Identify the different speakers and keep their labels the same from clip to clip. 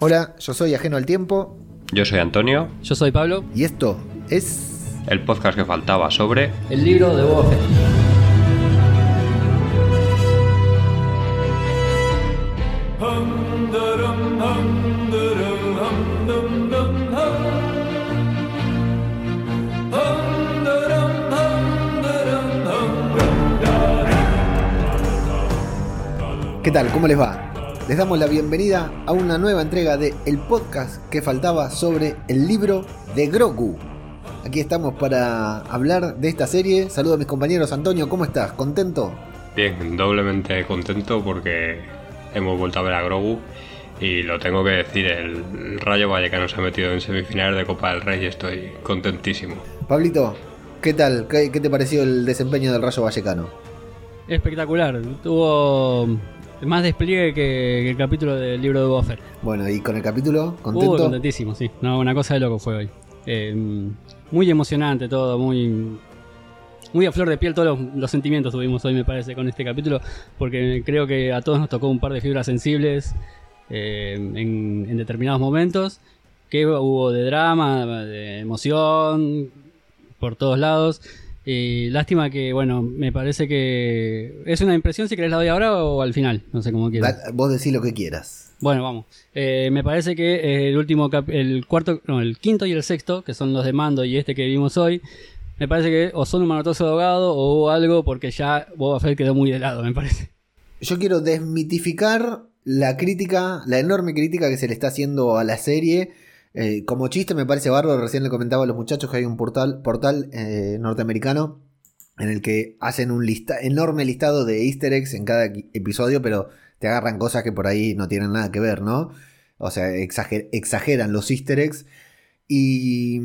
Speaker 1: Hola, yo soy Ajeno al Tiempo
Speaker 2: Yo soy Antonio,
Speaker 3: Yo soy Pablo.
Speaker 1: y esto es...
Speaker 2: el podcast que faltaba sobre...
Speaker 3: El libro de Fett.
Speaker 1: ¿Qué tal? ¿Cómo les va? Les damos la bienvenida a una nueva entrega de el podcast que faltaba sobre el libro de Grogu. Aquí estamos para hablar de esta serie. Saludo a mis compañeros. Antonio, ¿cómo estás? ¿Contento?
Speaker 2: Bien, doblemente contento porque hemos vuelto a ver a Grogu y lo tengo que decir, el Rayo Vallecano se ha metido en semifinales de Copa del Rey y estoy contentísimo.
Speaker 1: Pablito, ¿qué tal? ¿Qué, qué te pareció el desempeño del Rayo Vallecano?
Speaker 3: Espectacular. Tuvo más despliegue que, que el capítulo del libro de Fett.
Speaker 1: Bueno, y con el capítulo,
Speaker 3: Uh,
Speaker 1: ¿contento?
Speaker 3: contentísimo, sí. No, una cosa de loco fue hoy. Eh, muy emocionante todo, muy. Muy a flor de piel todos los, los sentimientos tuvimos hoy, me parece, con este capítulo, porque creo que a todos nos tocó un par de fibras sensibles eh, en, en determinados momentos, que hubo de drama, de emoción, por todos lados. Y lástima que, bueno, me parece que es una impresión si querés la doy ahora o al final, no sé cómo quieras.
Speaker 1: Vos decís lo que quieras.
Speaker 3: Bueno, vamos. Eh, me parece que eh, el último, cap- el cuarto, no, el quinto y el sexto, que son los de Mando y este que vimos hoy, me parece que o son un manotazo de ahogado o hubo algo porque ya Boba Fett quedó muy de lado, me parece.
Speaker 1: Yo quiero desmitificar la crítica, la enorme crítica que se le está haciendo a la serie. Eh, como chiste me parece bárbaro, recién le comentaba a los muchachos que hay un portal, portal eh, norteamericano en el que hacen un lista, enorme listado de easter eggs en cada episodio, pero te agarran cosas que por ahí no tienen nada que ver, ¿no? O sea, exager- exageran los easter eggs y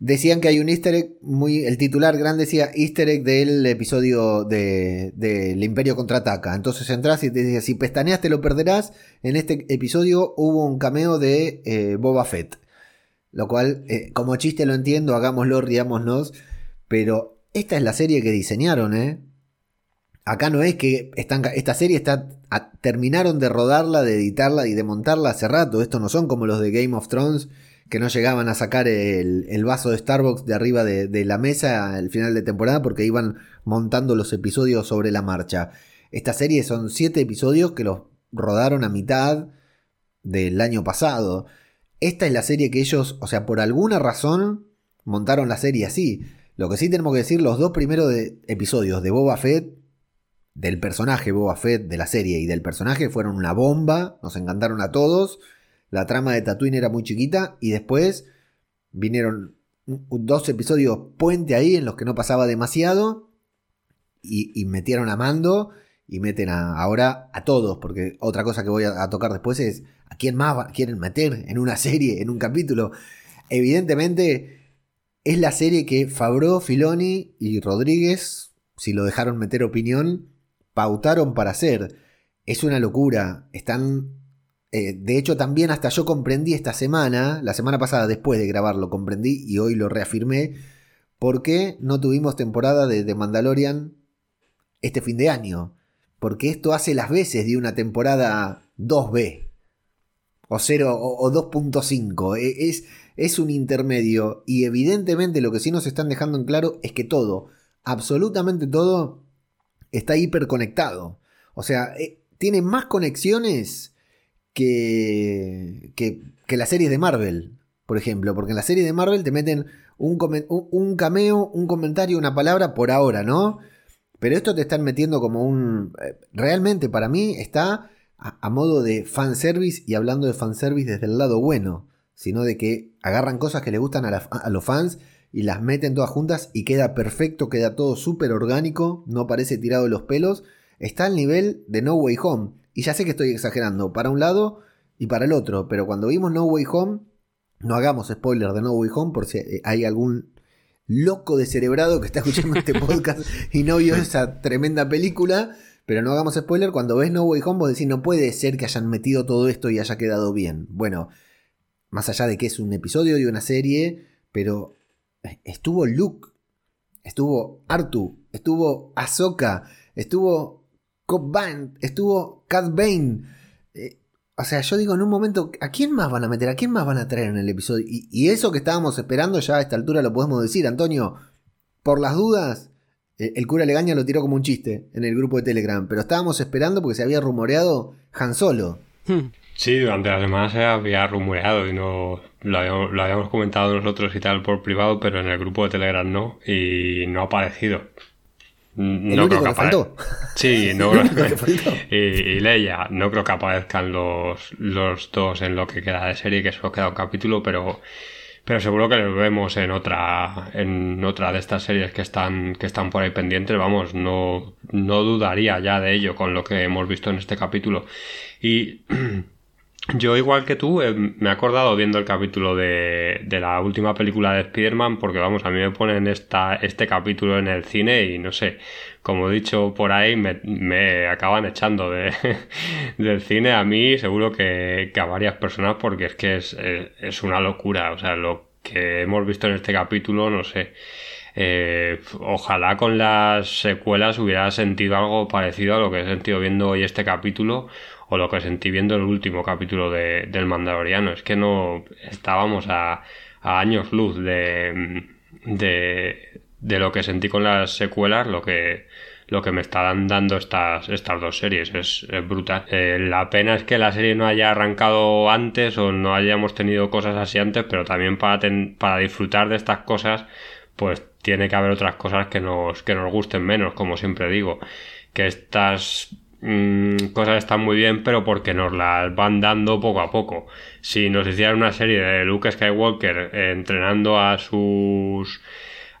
Speaker 1: Decían que hay un easter egg muy. El titular grande decía easter egg del episodio de, del Imperio contraataca. Entonces entras y te decía: si pestaneas te lo perderás. En este episodio hubo un cameo de eh, Boba Fett. Lo cual, eh, como chiste lo entiendo, hagámoslo, riámonos. Pero esta es la serie que diseñaron, ¿eh? Acá no es que están, esta serie está terminaron de rodarla, de editarla y de montarla hace rato. Estos no son como los de Game of Thrones que no llegaban a sacar el, vaso de Starbucks de arriba de, de la mesa al final de temporada porque iban montando los episodios sobre la marcha. Esta serie son siete episodios que los rodaron a mitad del año pasado. Esta es la serie que ellos, o sea, por alguna razón montaron la serie así. Lo que sí tenemos que decir, los dos primeros de- episodios de Boba Fett, del personaje Boba Fett de la serie y del personaje fueron una bomba, nos encantaron a todos. La trama de Tatooine era muy chiquita y después vinieron dos episodios puente ahí en los que no pasaba demasiado y, metieron a Mando y meten a- ahora a todos, porque otra cosa que voy a, a tocar después es a quién más quieren meter en una serie, en un capítulo. Evidentemente es la serie que Fabro, Filoni y Rodríguez, si lo dejaron meter opinión, pautaron para hacer. Es una locura. Están. Eh, de hecho, también hasta yo comprendí esta semana, la semana pasada después de grabarlo, comprendí y hoy lo reafirmé, por qué no tuvimos temporada de, Mandalorian este fin de año. Porque esto hace las veces de una temporada 2B. O 0 o, o 2.5. E- Es, es un intermedio. Y evidentemente lo que sí nos están dejando en claro es que todo, absolutamente todo, está hiperconectado. O sea, eh, tiene más conexiones que, que, que las series de Marvel, por ejemplo. Porque en las series de Marvel te meten un, un- cameo, un comentario, una palabra por ahora, ¿no? Pero esto te están metiendo como un... eh, Realmente para mí está a, modo de fanservice y hablando de fanservice desde el lado bueno. Sino de que agarran cosas que le gustan a, la- a los fans y las meten todas juntas y queda perfecto, queda todo súper orgánico, no parece tirado de los pelos. Está al nivel de No Way Home. Y ya sé que estoy exagerando para un lado y para el otro, pero cuando vimos No Way Home, no hagamos spoiler de No Way Home por si eh, hay algún loco descerebrado que está escuchando este podcast y no vio esa tremenda película. Pero no hagamos spoiler, cuando ves No Way Home vos decís, no puede ser que hayan metido todo esto y haya quedado bien. Bueno, más allá de que es un episodio de una serie, pero estuvo Luke, estuvo Artu, estuvo Ahsoka, estuvo Cobb Vanth, estuvo Cat Bane. Eh, O sea, yo digo en un momento, ¿a quién más van a meter? ¿A quién más van a traer en el episodio? Y, eso que estábamos esperando, ya a esta altura lo podemos decir, Antonio. Por las dudas, el cura Legaña lo tiró como un chiste en el grupo de Telegram, pero estábamos esperando porque se había rumoreado Han Solo.
Speaker 2: Hmm. Sí, durante la semana se había rumoreado y no lo habíamos, comentado nosotros y tal por privado, pero en el grupo de Telegram no, y no ha aparecido.
Speaker 1: No creo que, faltó.
Speaker 2: Sí, no y, y, Leia, no creo que aparezcan los, los dos en lo que queda de serie, que solo queda un capítulo, pero pero seguro que lo vemos en otra en otra de estas series que están que están por ahí pendientes. Vamos no no dudaría ya de ello con lo que hemos visto en este capítulo. Y Yo, igual que tú, eh, me he acordado viendo el capítulo de, de la última película de Spider-Man, porque vamos, a mí me ponen esta, este capítulo en el cine y no sé, como he dicho por ahí, me, me acaban echando de, del cine a mí, seguro que, que, a varias personas, porque es que es, es, una locura. O sea, lo que hemos visto en este capítulo, no sé. Eh, ojalá con las secuelas hubiera sentido algo parecido a lo que he sentido viendo hoy este capítulo o lo que sentí viendo el último capítulo de, del Mandaloriano. Es que no estábamos a, años luz de, de, de, lo que sentí con las secuelas, lo que, lo que me están dando estas, estas dos series. Es, brutal. Eh, la pena es que la serie no haya arrancado antes o no hayamos tenido cosas así antes, pero también para, para disfrutar de estas cosas, pues tiene que haber otras cosas que nos, que nos gusten menos, como siempre digo. Que estas Mm, cosas están muy bien, pero porque nos las van dando poco a poco. Si nos hicieran una serie de Luke Skywalker entrenando a sus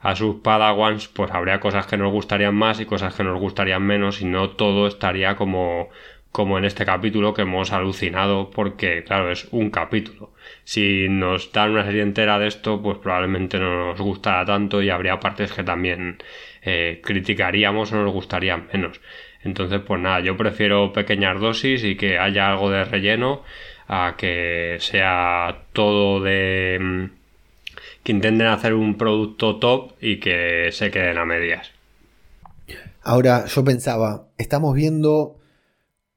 Speaker 2: a sus padawans, pues habría cosas que nos gustarían más y cosas que nos gustarían menos y no todo estaría como como en este capítulo que hemos alucinado porque claro es un capítulo si nos dan una serie entera de esto pues probablemente no nos gustará tanto y habría partes que también eh, criticaríamos o nos gustarían menos entonces, pues nada, yo prefiero pequeñas dosis y que haya algo de relleno a que sea todo de... Mm, que intenten hacer un producto top y que se queden a medias.
Speaker 1: Ahora, yo pensaba, estamos viendo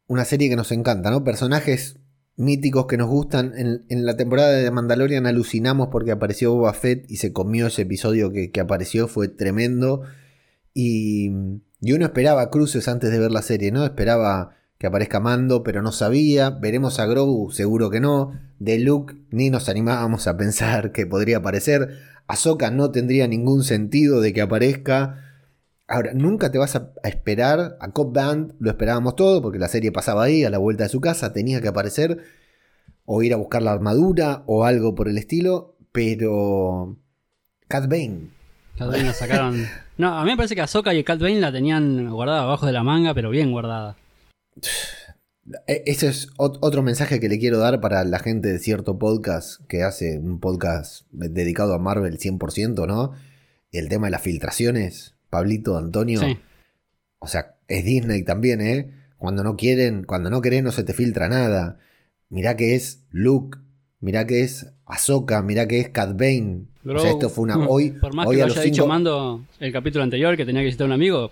Speaker 1: una serie que nos encanta, ¿no? Personajes míticos que nos gustan. En, la temporada de Mandalorian alucinamos porque apareció Boba Fett y se comió ese episodio que, que apareció, fue tremendo. Y y uno esperaba cruces antes de ver la serie, ¿no? Esperaba que aparezca Mando, pero no sabía. Veremos a Grogu, seguro que no. De Luke ni nos animábamos a pensar que podría aparecer. Ahsoka no tendría ningún sentido de que aparezca. Ahora, nunca te vas a, esperar. A Cop Band lo esperábamos todo porque la serie pasaba ahí, a la vuelta de su casa, tenía que aparecer. O ir a buscar la armadura o algo por el estilo. Pero. Cat Bane.
Speaker 3: Cat Bane la sacaron. No, a mí me parece que Ahsoka y Cat Bane la tenían guardada abajo de la manga, pero bien guardada.
Speaker 1: E, ese es otro mensaje que le quiero dar para la gente de cierto podcast que hace un podcast dedicado a Marvel 100%, ¿no? El tema de las filtraciones, Pablito, Antonio. Sí. O sea, es Disney también, ¿eh? Cuando no quieren, cuando no querés no se te filtra nada. Mirá que es Luke, mirá que es Ahsoka, mirá que es Cat Bane, o sea, esto fue una. Mm. Hoy,
Speaker 3: Por más que lo haya dicho Mando el capítulo anterior que tenía que visitar a un amigo,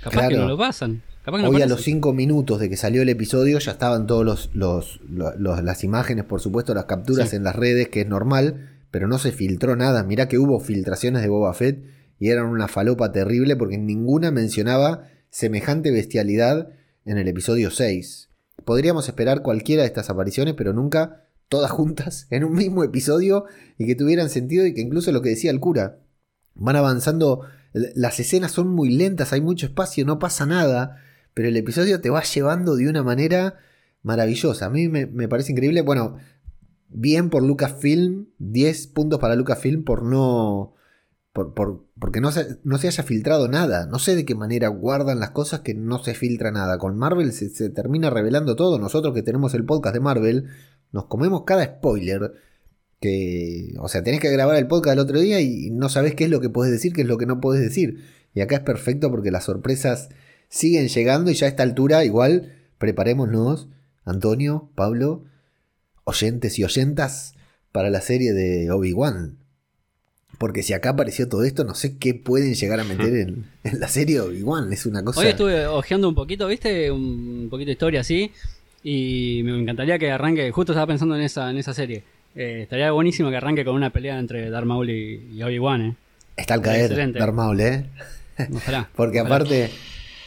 Speaker 3: capaz que no lo pasan.
Speaker 1: hoy a los cinco minutos de que salió el episodio ya estaban todos los, las imágenes, por supuesto, las capturas en las redes, que es normal, pero no se filtró nada. Mirá que hubo filtraciones de Boba Fett y eran una falopa terrible porque ninguna mencionaba semejante bestialidad en el episodio 6. Podríamos esperar cualquiera de estas apariciones, pero nunca todas juntas en un mismo episodio y que tuvieran sentido y que incluso lo que decía el cura, van avanzando, las escenas son muy lentas, hay mucho espacio, no pasa nada, pero el episodio te va llevando de una manera maravillosa. A mí me, parece increíble, bueno, bien por Lucasfilm, 10 puntos para Lucasfilm por no... Por, porque no se, no se haya filtrado nada. No sé de qué manera guardan las cosas que no se filtra nada. Con Marvel se termina revelando todo. Nosotros que tenemos el podcast de Marvel, nos comemos cada spoiler. Que, o sea, tenés que grabar el podcast el otro día y no sabés qué es lo que puedes decir, qué es lo que no puedes decir. Y acá es perfecto porque las sorpresas siguen llegando y ya a esta altura, igual, preparémonos, Antonio, Pablo, oyentes y oyentas, para la serie de Obi-Wan. Porque si acá apareció todo esto, no sé qué pueden llegar a meter en, en la serie de Obi-Wan. Es una cosa.
Speaker 3: Hoy estuve ojeando un poquito, ¿viste? Un poquito de historia así. Y me encantaría que arranque, justo estaba pensando en esa, en esa serie. Eh, estaría buenísimo que arranque con una pelea entre Darth Maul y, Obi-Wan, ¿eh?
Speaker 1: Está al caer Darth Maul, ¿eh? Porque aparte,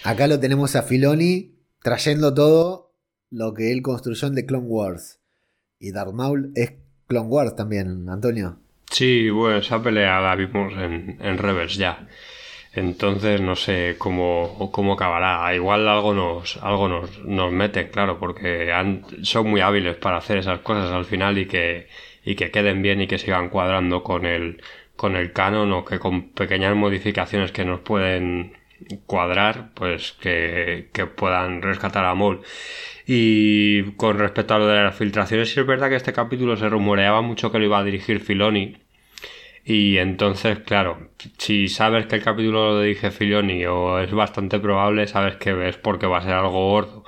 Speaker 1: acá lo tenemos a Filoni trayendo todo lo que él construyó en The Clone Wars. Y Darth Maul es Clone Wars también, Antonio.
Speaker 2: Sí, bueno, esa pelea la vimos en, en Rebels ya. Entonces no sé cómo, cómo acabará. Igual algo nos, algo nos, nos mete, claro, porque son muy hábiles para hacer esas cosas al final y que, y que queden bien y que sigan cuadrando con el, con el canon o que con pequeñas modificaciones que nos pueden cuadrar, pues que, que puedan rescatar a Maul. Y con respecto a lo de las filtraciones, sí es verdad que este capítulo se rumoreaba mucho que lo iba a dirigir Filoni y entonces, claro, si sabes que el capítulo lo dirige Filoni o es bastante probable, sabes que ves porque va a ser algo gordo.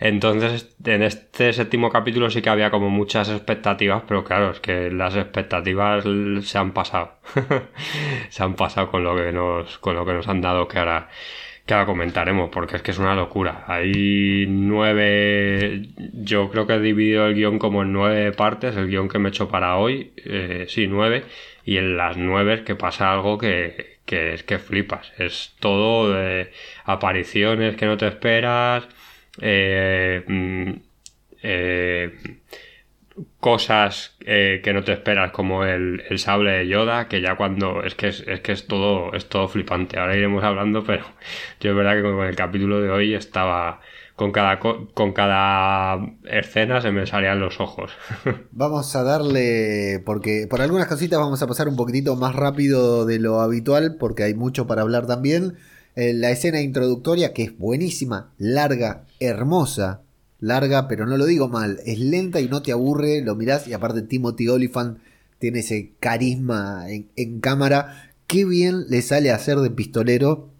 Speaker 2: Entonces, en este séptimo capítulo sí que había como muchas expectativas, pero claro, es que las expectativas se han pasado. se han pasado con lo que nos, con lo que nos han dado que ahora, que ahora comentaremos, porque es que es una locura. Hay nueve, yo creo que he dividido el guion como en nueve partes, el guion que me he hecho para hoy, eh, sí, nueve, y en las nueve que pasa algo que, es que flipas. Es todo de apariciones que no te esperas, eh, mm, eh, cosas eh, que no te esperas como el, sable de Yoda que ya cuando es que es, que es todo es todo flipante ahora iremos hablando pero yo es verdad que con el capítulo de hoy estaba con cada, con cada escena se me salían los ojos.
Speaker 1: vamos a darle, porque por algunas cositas vamos a pasar un poquitito más rápido de lo habitual, porque hay mucho para hablar también. Eh, la escena introductoria, que es buenísima, larga, hermosa, larga, pero no lo digo mal, es lenta y no te aburre, lo mirás y aparte Timothy Oliphant tiene ese carisma en, cámara, qué bien le sale a hacer de pistolero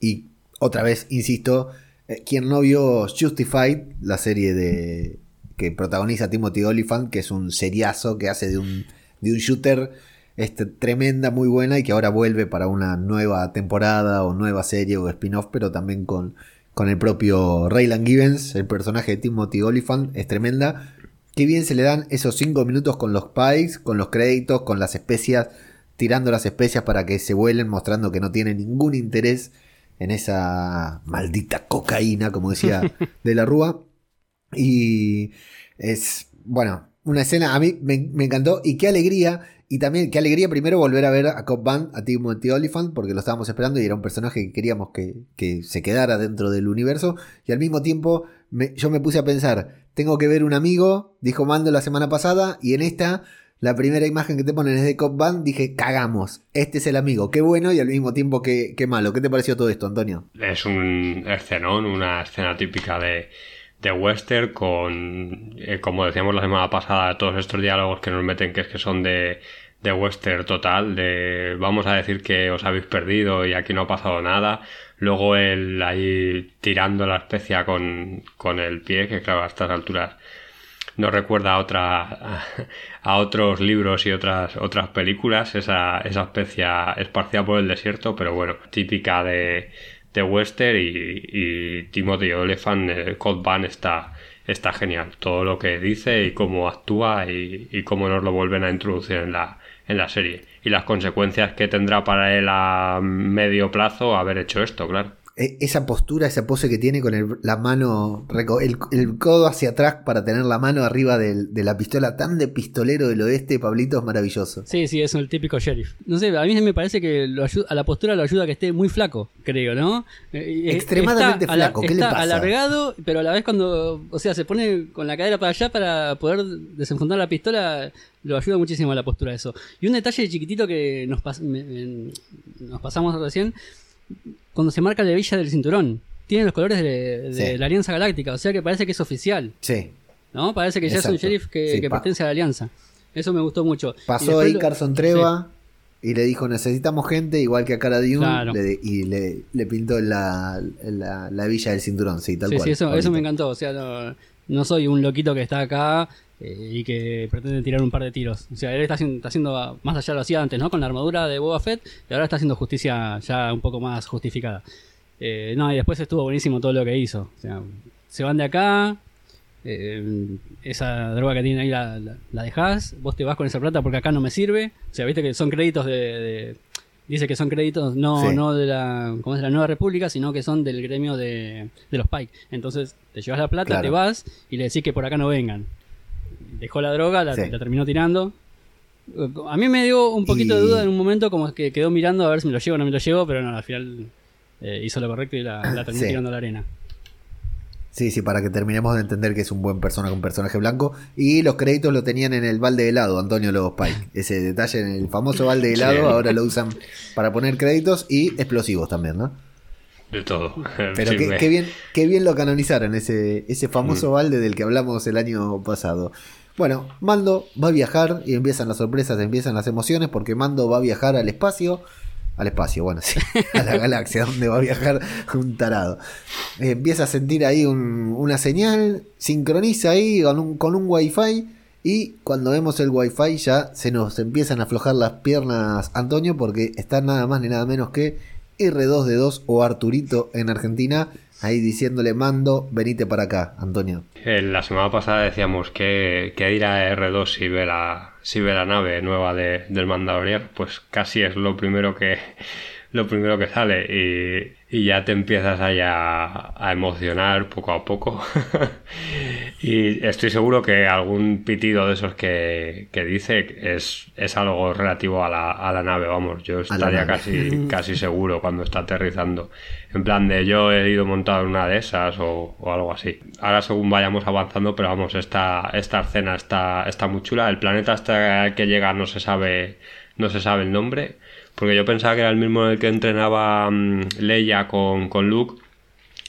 Speaker 1: y otra vez, insisto, eh, quien no vio Justified, la serie de que protagoniza Timothy Olyphant, que es un seriazo que hace de un, de un shooter este, tremenda, muy buena y que ahora vuelve para una nueva temporada o nueva serie o spin-off, pero también con, con el propio Raylan Givens, el personaje de Timothy Olyphant, es tremenda. Qué bien se le dan esos 5 minutos con los pikes, con los créditos, con las especias, tirando las especias para que se vuelen, mostrando que no tiene ningún interés en esa maldita cocaína, como decía de la Rúa. Y es, bueno, una escena, a mí me, encantó y qué alegría. Y también qué alegría primero volver a ver a Cop Band, a Timothy Oliphant, porque lo estábamos esperando y era un personaje que queríamos que, se quedara dentro del universo. Y al mismo tiempo yo me puse a pensar, tengo que ver un amigo, dijo Mando la semana pasada, y en esta la primera imagen que te ponen es de Cop Band, dije, cagamos, este es el amigo, qué bueno y al mismo tiempo qué, malo. ¿Qué te pareció todo esto, Antonio?
Speaker 2: Es un escenón, una escena típica de, de western con, eh, como decíamos la semana pasada, todos estos diálogos que nos meten que es que son de, de western total, de vamos a decir que os habéis perdido y aquí no ha pasado nada. Luego él ahí tirando la especia con, con el pie, que claro, a estas alturas no recuerda a otra a otros libros y otras otras películas esa, esa especie esparcida por el desierto pero bueno típica de, de western y, Timothy Olyphant el Cold Van está está genial. Todo lo que dice y cómo actúa y, y cómo nos lo vuelven a introducir en la en la serie. Y las consecuencias que tendrá para él a medio plazo haber hecho esto claro
Speaker 1: esa postura, esa pose que tiene con la mano, el, codo hacia atrás para tener la mano arriba de la pistola, tan de pistolero del oeste, Pablito, es maravilloso.
Speaker 3: Sí, sí, es el típico sheriff. No sé, a mí me parece que a la postura lo ayuda a que esté muy flaco, creo, ¿no?
Speaker 1: Eh, eh, Extremadamente flaco, ¿qué le pasa?
Speaker 3: alargado, pero a la vez cuando, o sea, se pone con la cadera para allá para poder desenfundar la pistola, lo ayuda muchísimo a la postura eso. Y un detalle chiquitito que nos, nos pasamos recién cuando se marca la villa del cinturón. Tiene los colores de, la Alianza Galáctica, o sea que parece que es oficial.
Speaker 1: Sí.
Speaker 3: ¿No? Parece que ya es un sheriff que, pertenece a la Alianza. Eso me gustó mucho.
Speaker 1: Pasó ahí Carson Treva y le dijo: Necesitamos gente, igual que a Cara Dune. y le, pintó la, la, villa del cinturón, sí, tal cual.
Speaker 3: Sí, eso, eso me encantó. O sea, no soy un loquito que está acá eh, y que pretende tirar un par de tiros. O sea, él está haciendo, más allá lo hacía antes, ¿no? Con la armadura de Boba Fett y ahora está haciendo justicia ya un poco más justificada. Eh, no, y después estuvo buenísimo todo lo que hizo. O sea, se van de acá, eh, esa droga que tiene ahí la, la, dejás, vos te vas con esa plata porque acá no me sirve. O sea, viste que son créditos de. dice que son créditos no, no de la, como es la Nueva República, sino que son del gremio de, de los Pike. Entonces te llevas la plata, te vas y le decís que por acá no vengan. Dejó la droga, la, terminó tirando. A mí me dio un poquito de duda en un momento, como que quedó mirando a ver si me lo llevo o no me lo llevo, pero no, al final eh, hizo lo correcto y la, terminó tirando a la arena.
Speaker 1: Sí, sí, para que terminemos de entender que es un buen personaje, un personaje blanco. Y los créditos lo tenían en el balde de helado, Antonio Lobos Pike. Ese detalle en el famoso balde de helado, ahora lo usan para poner créditos y explosivos también, ¿no?
Speaker 2: De todo.
Speaker 1: Pero qué, bien, qué bien lo canonizaron, ese, ese famoso mm. balde del que hablamos el año pasado. Bueno, Mando va a viajar y empiezan las sorpresas, empiezan las emociones porque Mando va a viajar al espacio al espacio, bueno, sí, a la galaxia, donde va a viajar un tarado. empieza a sentir ahí una señal, sincroniza ahí con un, con un wifi y cuando vemos el wifi ya se nos empiezan a aflojar las piernas, Antonio, porque está nada más ni nada menos que R2D2 o Arturito en Argentina, ahí diciéndole mando, venite para acá, Antonio.
Speaker 2: La semana pasada decíamos que, que dirá R2 si ve la, si ve la nave nueva de, del Mandalorian, pues casi es lo primero que lo primero que sale y, y ya te empiezas ahí a, emocionar poco a poco y estoy seguro que algún pitido de esos que, dice es, es, algo relativo a la, a la, nave, vamos, yo estaría casi, casi seguro cuando está aterrizando en plan de yo he ido montado en una de esas o, algo así. Ahora según vayamos avanzando, pero vamos, esta, esta escena está, está muy chula. El planeta hasta que llega no se sabe, no se sabe el nombre, porque yo pensaba que era el mismo en el que entrenaba mm, Leia con, con Luke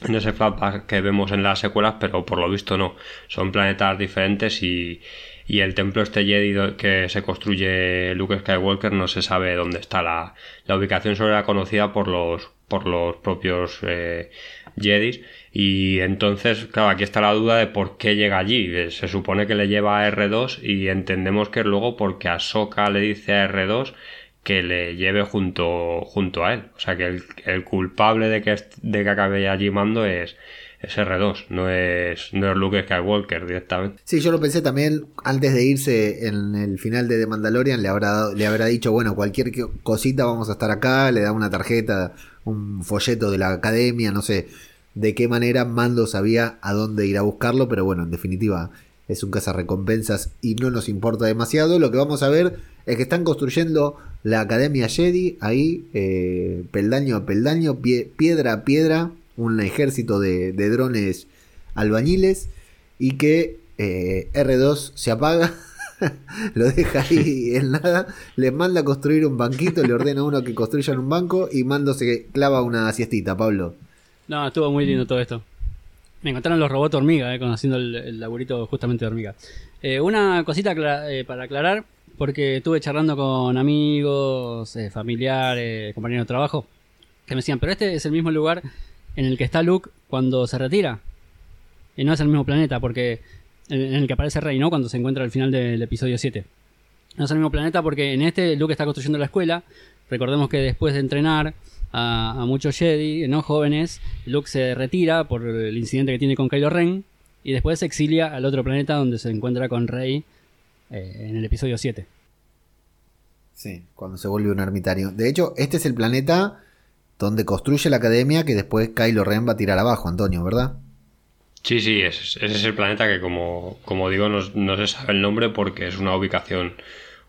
Speaker 2: en ese flashback que vemos en las secuelas, pero por lo visto no. Son planetas diferentes y, y el templo este Jedi que se construye Luke Skywalker no se sabe dónde está la, la ubicación solo era conocida por los por los propios eh, Jedis y entonces claro aquí está la duda de por qué llega allí se supone que le lleva a R2 y entendemos que luego porque Ahsoka le dice a R2 que le lleve junto, junto a él. O sea que el, culpable de que, de que acabe allí mando es, es R2, no es, no es Luke Skywalker directamente.
Speaker 1: Sí, yo lo pensé también antes de irse en el final de The Mandalorian, le habrá, le habrá dicho, bueno, cualquier cosita vamos a estar acá, le da una tarjeta, un folleto de la academia, no sé de qué manera Mando sabía a dónde ir a buscarlo, pero bueno, en definitiva es un recompensas y no nos importa demasiado. Lo que vamos a ver es que están construyendo la Academia Jedi ahí, eh, peldaño a peldaño, piedra a piedra, un ejército de, drones albañiles y que eh, R2 se apaga. lo deja ahí en nada, le manda a construir un banquito, le ordena a uno que construyan un banco y Mando se clava una siestita, Pablo.
Speaker 3: No, estuvo muy lindo todo esto. Me encontraron los robots hormiga, eh, conociendo el, el, laburito justamente de hormiga. Eh, una cosita eh, para aclarar, porque estuve charlando con amigos, eh, familiares, compañeros de trabajo, que me decían, pero este es el mismo lugar en el que está Luke cuando se retira. Y no es el mismo planeta, porque en el que aparece Rey, ¿no? Cuando se encuentra al final del episodio 7. No es el mismo planeta porque en este Luke está construyendo la escuela. Recordemos que después de entrenar a, muchos Jedi, no jóvenes, Luke se retira por el incidente que tiene con Kylo Ren y después se exilia al otro planeta donde se encuentra con Rey eh, en el episodio 7.
Speaker 1: Sí, cuando se vuelve un ermitario. De hecho, este es el planeta donde construye la academia que después Kylo Ren va a tirar abajo, Antonio, ¿verdad?
Speaker 2: Sí, sí, ese, es el planeta que como, como digo no, no, se sabe el nombre porque es una ubicación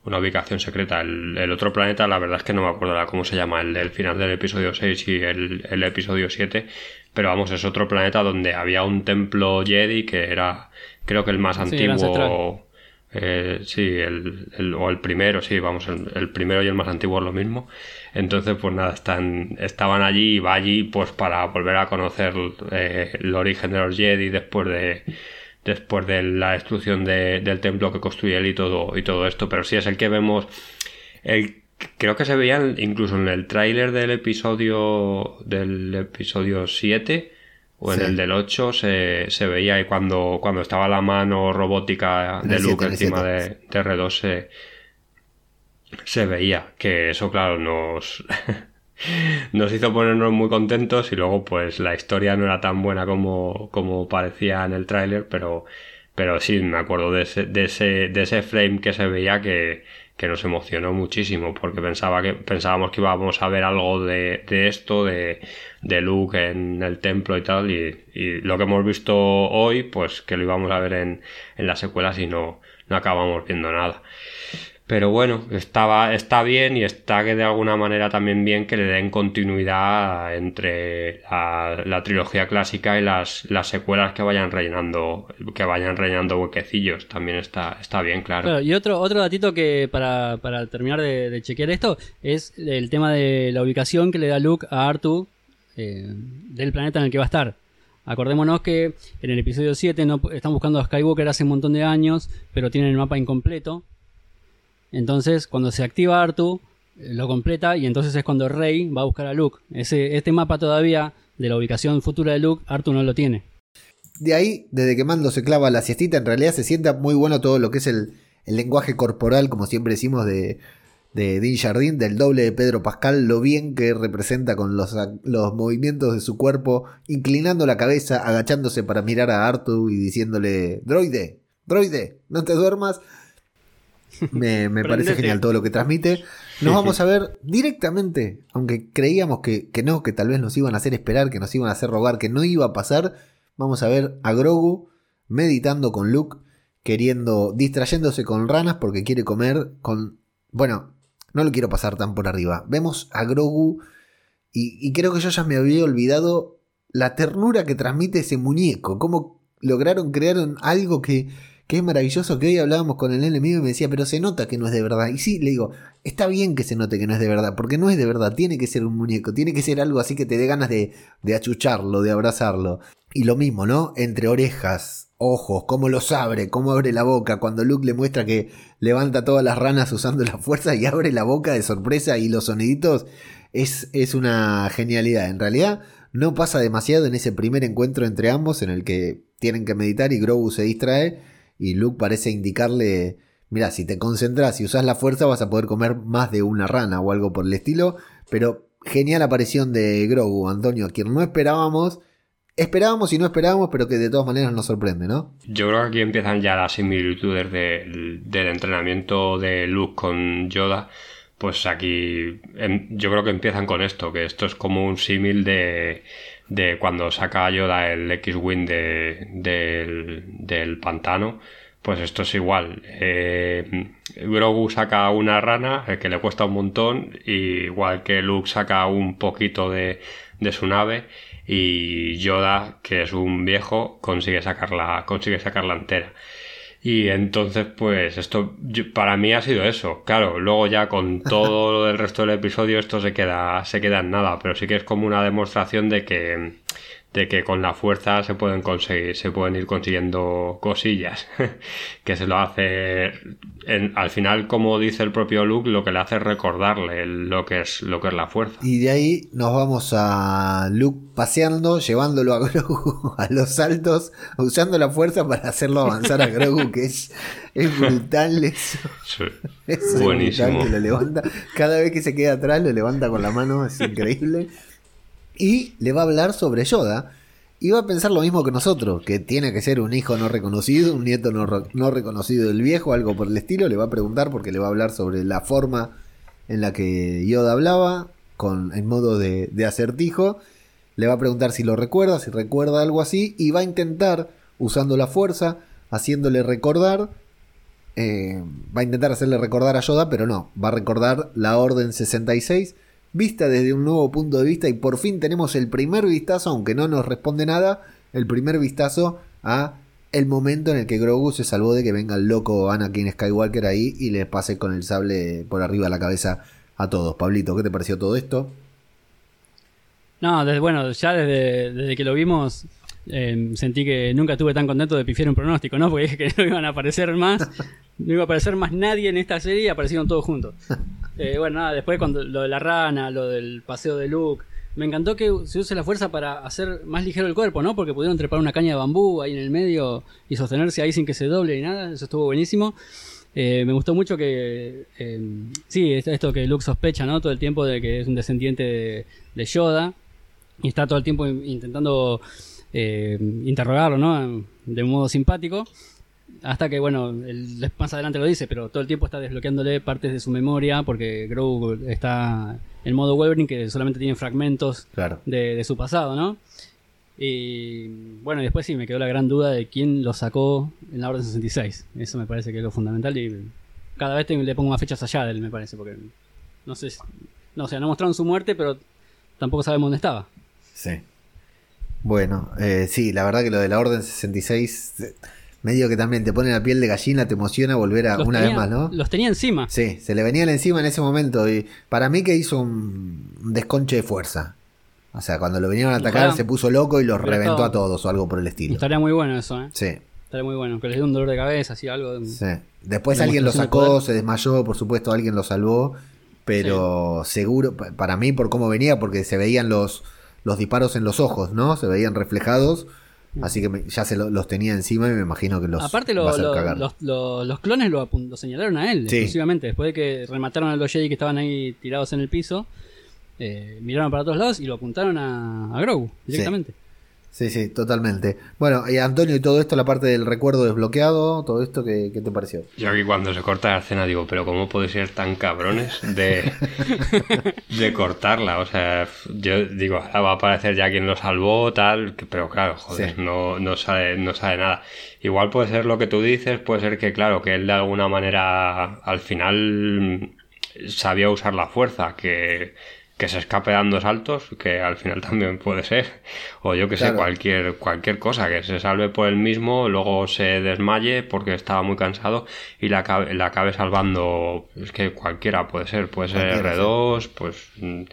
Speaker 2: una ubicación secreta. El, otro planeta, la verdad es que no me acuerdo cómo se llama, el del final del episodio 6 y el, el, episodio 7, pero vamos, es otro planeta donde había un templo Jedi que era, creo que el más antiguo. Eh, sí, el, o el primero, sí, vamos, el, primero y el más antiguo es lo mismo. Entonces, pues nada, están, estaban allí y va allí pues para volver a conocer eh, el origen de los Jedi después de, después de la destrucción del templo que construye él y todo, y todo esto. Pero sí es el que vemos. El, creo que se veía incluso en el tráiler del episodio del episodio 7 o en el del 8 se, se veía y cuando, cuando estaba la mano robótica de Luke encima de, de, R2 se, se veía que eso claro nos nos hizo ponernos muy contentos y luego pues la historia no era tan buena como, como parecía en el tráiler, pero, pero sí me acuerdo de ese, de ese, de ese frame que se veía que, que nos emocionó muchísimo porque pensaba que pensábamos que íbamos a ver algo de, de esto de, de Luke en el templo y tal y, y, lo que hemos visto hoy pues que lo íbamos a ver en, en las secuelas y no, no acabamos viendo nada pero bueno, estaba, está bien y está que de alguna manera también bien que le den continuidad entre la, trilogía clásica y las, las, secuelas que vayan rellenando, que vayan rellenando huequecillos. También está, está bien, claro.
Speaker 3: Y otro, otro datito que para, para terminar de, chequear esto es el tema de la ubicación que le da Luke a Artu eh, del planeta en el que va a estar. Acordémonos que en el episodio 7 no, están buscando a Skywalker hace un montón de años, pero tienen el mapa incompleto. Entonces, cuando se activa Artu, eh, lo completa y entonces es cuando Rey va a buscar a Luke. Ese, este mapa todavía de la ubicación futura de Luke, Artu no lo tiene.
Speaker 1: De ahí, desde que Mando se clava la siestita, en realidad se sienta muy bueno todo lo que es el, lenguaje corporal, como siempre decimos, de, de Dean Jardín, del doble de Pedro Pascal, lo bien que representa con los, los, movimientos de su cuerpo, inclinando la cabeza, agachándose para mirar a Artu y diciéndole, droide, droide, no te duermas. Me, parece genial todo lo que transmite. Nos vamos a ver directamente, aunque creíamos que, que, no, que tal vez nos iban a hacer esperar, que nos iban a hacer rogar, que no iba a pasar. Vamos a ver a Grogu meditando con Luke, queriendo, distrayéndose con ranas porque quiere comer con... Bueno, no lo quiero pasar tan por arriba. Vemos a Grogu y, y creo que yo ya me había olvidado la ternura que transmite ese muñeco, cómo lograron crear algo que que es maravilloso que hoy hablábamos con el enemigo y me decía, pero se nota que no es de verdad. Y sí, le digo, está bien que se note que no es de verdad, porque no es de verdad, tiene que ser un muñeco, tiene que ser algo así que te dé ganas de, de achucharlo, de abrazarlo. Y lo mismo, ¿no? Entre orejas, ojos, cómo los abre, cómo abre la boca, cuando Luke le muestra que levanta todas las ranas usando la fuerza y abre la boca de sorpresa y los soniditos, es, es una genialidad. En realidad, no pasa demasiado en ese primer encuentro entre ambos en el que tienen que meditar y Grogu se distrae y Luke parece indicarle, mira, si te concentras y usas la fuerza vas a poder comer más de una rana o algo por el estilo, pero genial aparición de Grogu, Antonio, a quien no esperábamos, esperábamos y no esperábamos, pero que de todas maneras nos sorprende, ¿no?
Speaker 2: Yo creo que aquí empiezan ya las similitudes del entrenamiento de Luke con Yoda. Pues aquí em, yo creo que empiezan con esto, que esto es como un símil de, de cuando saca Yoda el X-Wing de, del, pantano, pues esto es igual. Eh, Grogu saca una rana eh, que le cuesta un montón, igual que Luke saca un poquito de, de, su nave, y Yoda, que es un viejo, consigue sacarla, consigue sacarla entera. Y entonces, pues esto para mí ha sido eso. Claro, luego ya con todo lo del resto del episodio esto se queda, se queda en nada, pero sí que es como una demostración de que de que con la fuerza se pueden conseguir, se pueden ir consiguiendo cosillas, que se lo hace al final, como dice el propio Luke, lo que le hace es recordarle lo que es, lo que es la fuerza.
Speaker 1: Y de ahí nos vamos a Luke paseando, llevándolo a Grogu a los saltos, usando la fuerza para hacerlo avanzar a Grogu, que es, es brutal eso.
Speaker 2: es buenísimo.
Speaker 1: lo levanta, cada vez que se queda atrás lo levanta con la mano, es increíble y le va a hablar sobre Yoda. Y va a pensar lo mismo que nosotros, que tiene que ser un hijo no reconocido, un nieto no, reconocido del viejo, algo por el estilo. Le va a preguntar porque le va a hablar sobre la forma en la que Yoda hablaba, con, en modo de, acertijo. Le va a preguntar si lo recuerda, si recuerda algo así, y va a intentar, usando la fuerza, haciéndole recordar. Eh, va a intentar hacerle recordar a Yoda, pero no, va a recordar la Orden 66 vista desde un nuevo punto de vista y por fin tenemos el primer vistazo, aunque no nos responde nada, el primer vistazo a el momento en el que Grogu se salvó de que venga el loco Anakin Skywalker ahí y le pase con el sable por arriba de la cabeza a todos. Pablito, ¿qué te pareció todo esto?
Speaker 3: No, desde, bueno, ya desde, desde que lo vimos eh, sentí que nunca estuve tan contento de pifiar un pronóstico, ¿no? Porque dije que no iban a aparecer más, no iba a aparecer más nadie en esta serie y aparecieron todos juntos. Eh, bueno, nada, después cuando lo de la rana, lo del paseo de Luke, me encantó que se use la fuerza para hacer más ligero el cuerpo, ¿no? Porque pudieron trepar una caña de bambú ahí en el medio y sostenerse ahí sin que se doble y nada, eso estuvo buenísimo. Eh, me gustó mucho que. Eh, sí, esto que Luke sospecha, ¿no? Todo el tiempo de que es un descendiente de, Yoda. Y está todo el tiempo intentando eh, interrogarlo, ¿no? De un modo simpático. Hasta que, bueno, él más adelante lo dice, pero todo el tiempo está desbloqueándole partes de su memoria porque Grogu está en modo Wolverine que solamente tiene fragmentos de, de, su pasado, ¿no? Y bueno, después sí me quedó la gran duda de quién lo sacó en la Orden 66. Eso me parece que es lo fundamental y cada vez le pongo más fechas allá de él, me parece, porque no sé, no, o sea, no mostraron su muerte, pero tampoco sabemos dónde estaba.
Speaker 1: Sí. Bueno, eh, sí, la verdad que lo de la Orden 66 eh, medio que también te pone la piel de gallina, te emociona volver a una vez más, ¿no?
Speaker 3: Los tenía encima.
Speaker 1: Sí, se le venían encima en ese momento y para mí que hizo un desconche de fuerza. O sea, cuando lo vinieron a atacar se puso loco y los reventó a todos o algo por el estilo.
Speaker 3: Estaría muy bueno eso, ¿eh?
Speaker 1: Sí.
Speaker 3: Estaría muy bueno, que les dio un dolor de cabeza, así algo.
Speaker 1: Sí. Después alguien lo sacó, se desmayó, por supuesto, alguien lo salvó. Pero seguro, para mí, por cómo venía, porque se veían los, los disparos en los ojos, ¿no? Se veían reflejados. Así que ya se los tenía encima y me imagino que los.
Speaker 3: Aparte, los, los, clones lo, señalaron a él, exclusivamente. Después de que remataron a los Jedi que estaban ahí tirados en el piso. Eh, miraron para todos lados y lo apuntaron a, a Grogu directamente.
Speaker 1: Sí. sí. totalmente. Bueno, y Antonio, y todo esto, la parte del recuerdo desbloqueado, todo esto, ¿qué, te pareció?
Speaker 2: Yo aquí cuando se corta la escena digo, pero ¿cómo puede ser tan cabrones de, de cortarla? O sea, yo digo, ahora va a aparecer ya quien lo salvó, tal, pero claro, joder, no, no, sabe, no sabe nada. Igual puede ser lo que tú dices, puede ser que, claro, que él de alguna manera al final sabía usar la fuerza, que que se escape dando saltos, que al final también puede ser, o yo que sé, cualquier, cualquier cosa, que se salve por él mismo, luego se desmaye porque estaba muy cansado y la, la acabe salvando, es que cualquiera puede ser, puede ser R2, pues mm,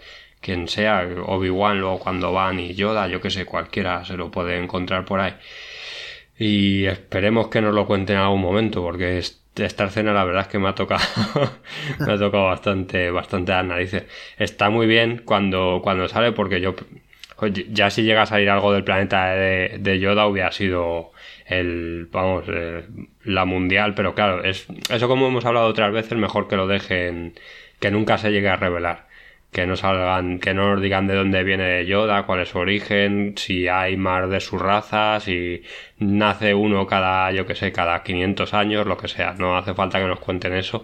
Speaker 2: quien sea, Obi-Wan luego cuando van y Yoda, yo que sé, cualquiera se lo puede encontrar por ahí. Y esperemos que nos lo cuenten en algún momento, porque es esta escena la verdad es que me ha tocado me ha tocado bastante bastante a narices. Está muy bien cuando cuando sale porque yo ya si llega a salir algo del planeta de, Yoda hubiera sido el vamos la mundial pero claro es eso como hemos hablado otras veces mejor que lo dejen que nunca se llegue a revelar que no salgan, que no nos digan de dónde viene Yoda, cuál es su origen, si hay más de su raza, si nace uno cada, yo que sé, cada 500 años, lo que sea. No hace falta que nos cuenten eso.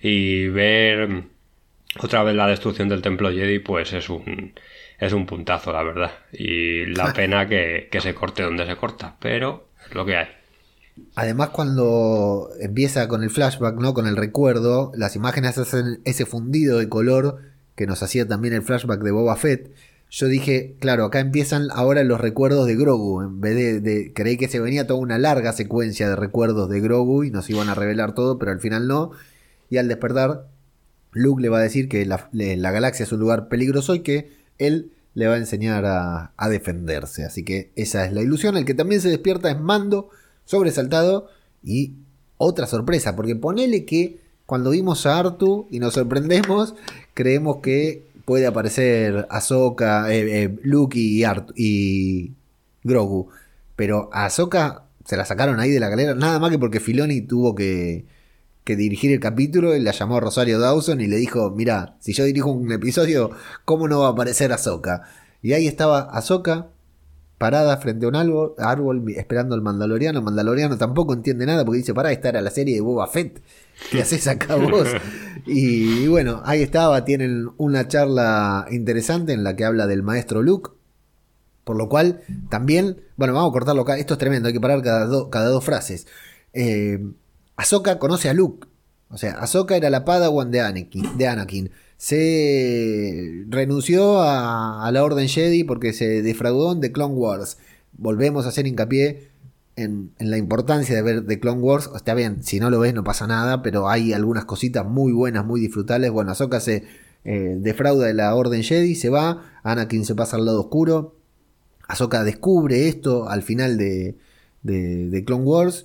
Speaker 2: Y ver otra vez la destrucción del templo Jedi, pues es un, es un puntazo, la verdad. Y la pena que, que se corte donde se corta, pero es lo que hay.
Speaker 1: Además, cuando empieza con el flashback, ¿no? Con el recuerdo, las imágenes hacen ese fundido de color que nos hacía también el flashback de Boba Fett, yo dije, claro, acá empiezan ahora los recuerdos de Grogu. En vez de, creí que se venía toda una larga secuencia de recuerdos de Grogu y nos iban a revelar todo, pero al final no. Y al despertar, Luke le va a decir que la, galaxia es un lugar peligroso y que él le va a enseñar a, a, defenderse. Así que esa es la ilusión. El que también se despierta es Mando, sobresaltado y otra sorpresa, porque ponele que cuando vimos a Artu y nos sorprendemos, creemos que puede aparecer Ahsoka, eh, eh, Luke y, y Grogu. Pero Ahsoka se la sacaron ahí de la galera, nada más que porque Filoni tuvo que, que dirigir el capítulo, y la llamó Rosario Dawson y le dijo, mira, si yo dirijo un episodio, ¿cómo no va a aparecer Ahsoka? Y ahí estaba Ahsoka parada frente a un árbol, árbol esperando al Mandaloriano. El Mandaloriano tampoco entiende nada porque dice, pará, esta era la serie de Boba Fett. ¿Qué haces acá vos? y, bueno, ahí estaba, tienen una charla interesante en la que habla del maestro Luke. Por lo cual, también, bueno, vamos a cortarlo acá, esto es tremendo, hay que parar cada, cada dos frases. Eh, Ahsoka conoce a Luke. O sea, Ahsoka era la Padawan de Anakin. De Anakin. Se renunció a, la Orden Jedi porque se defraudó en The Clone Wars. Volvemos a hacer hincapié en, la importancia de ver The Clone Wars. Está bien, si no lo ves no pasa nada, pero hay algunas cositas muy buenas, muy disfrutables. Bueno, Ahsoka se eh, defrauda de la Orden Jedi, se va, Anakin se pasa al lado oscuro. Ahsoka descubre esto al final de, de, Clone Wars.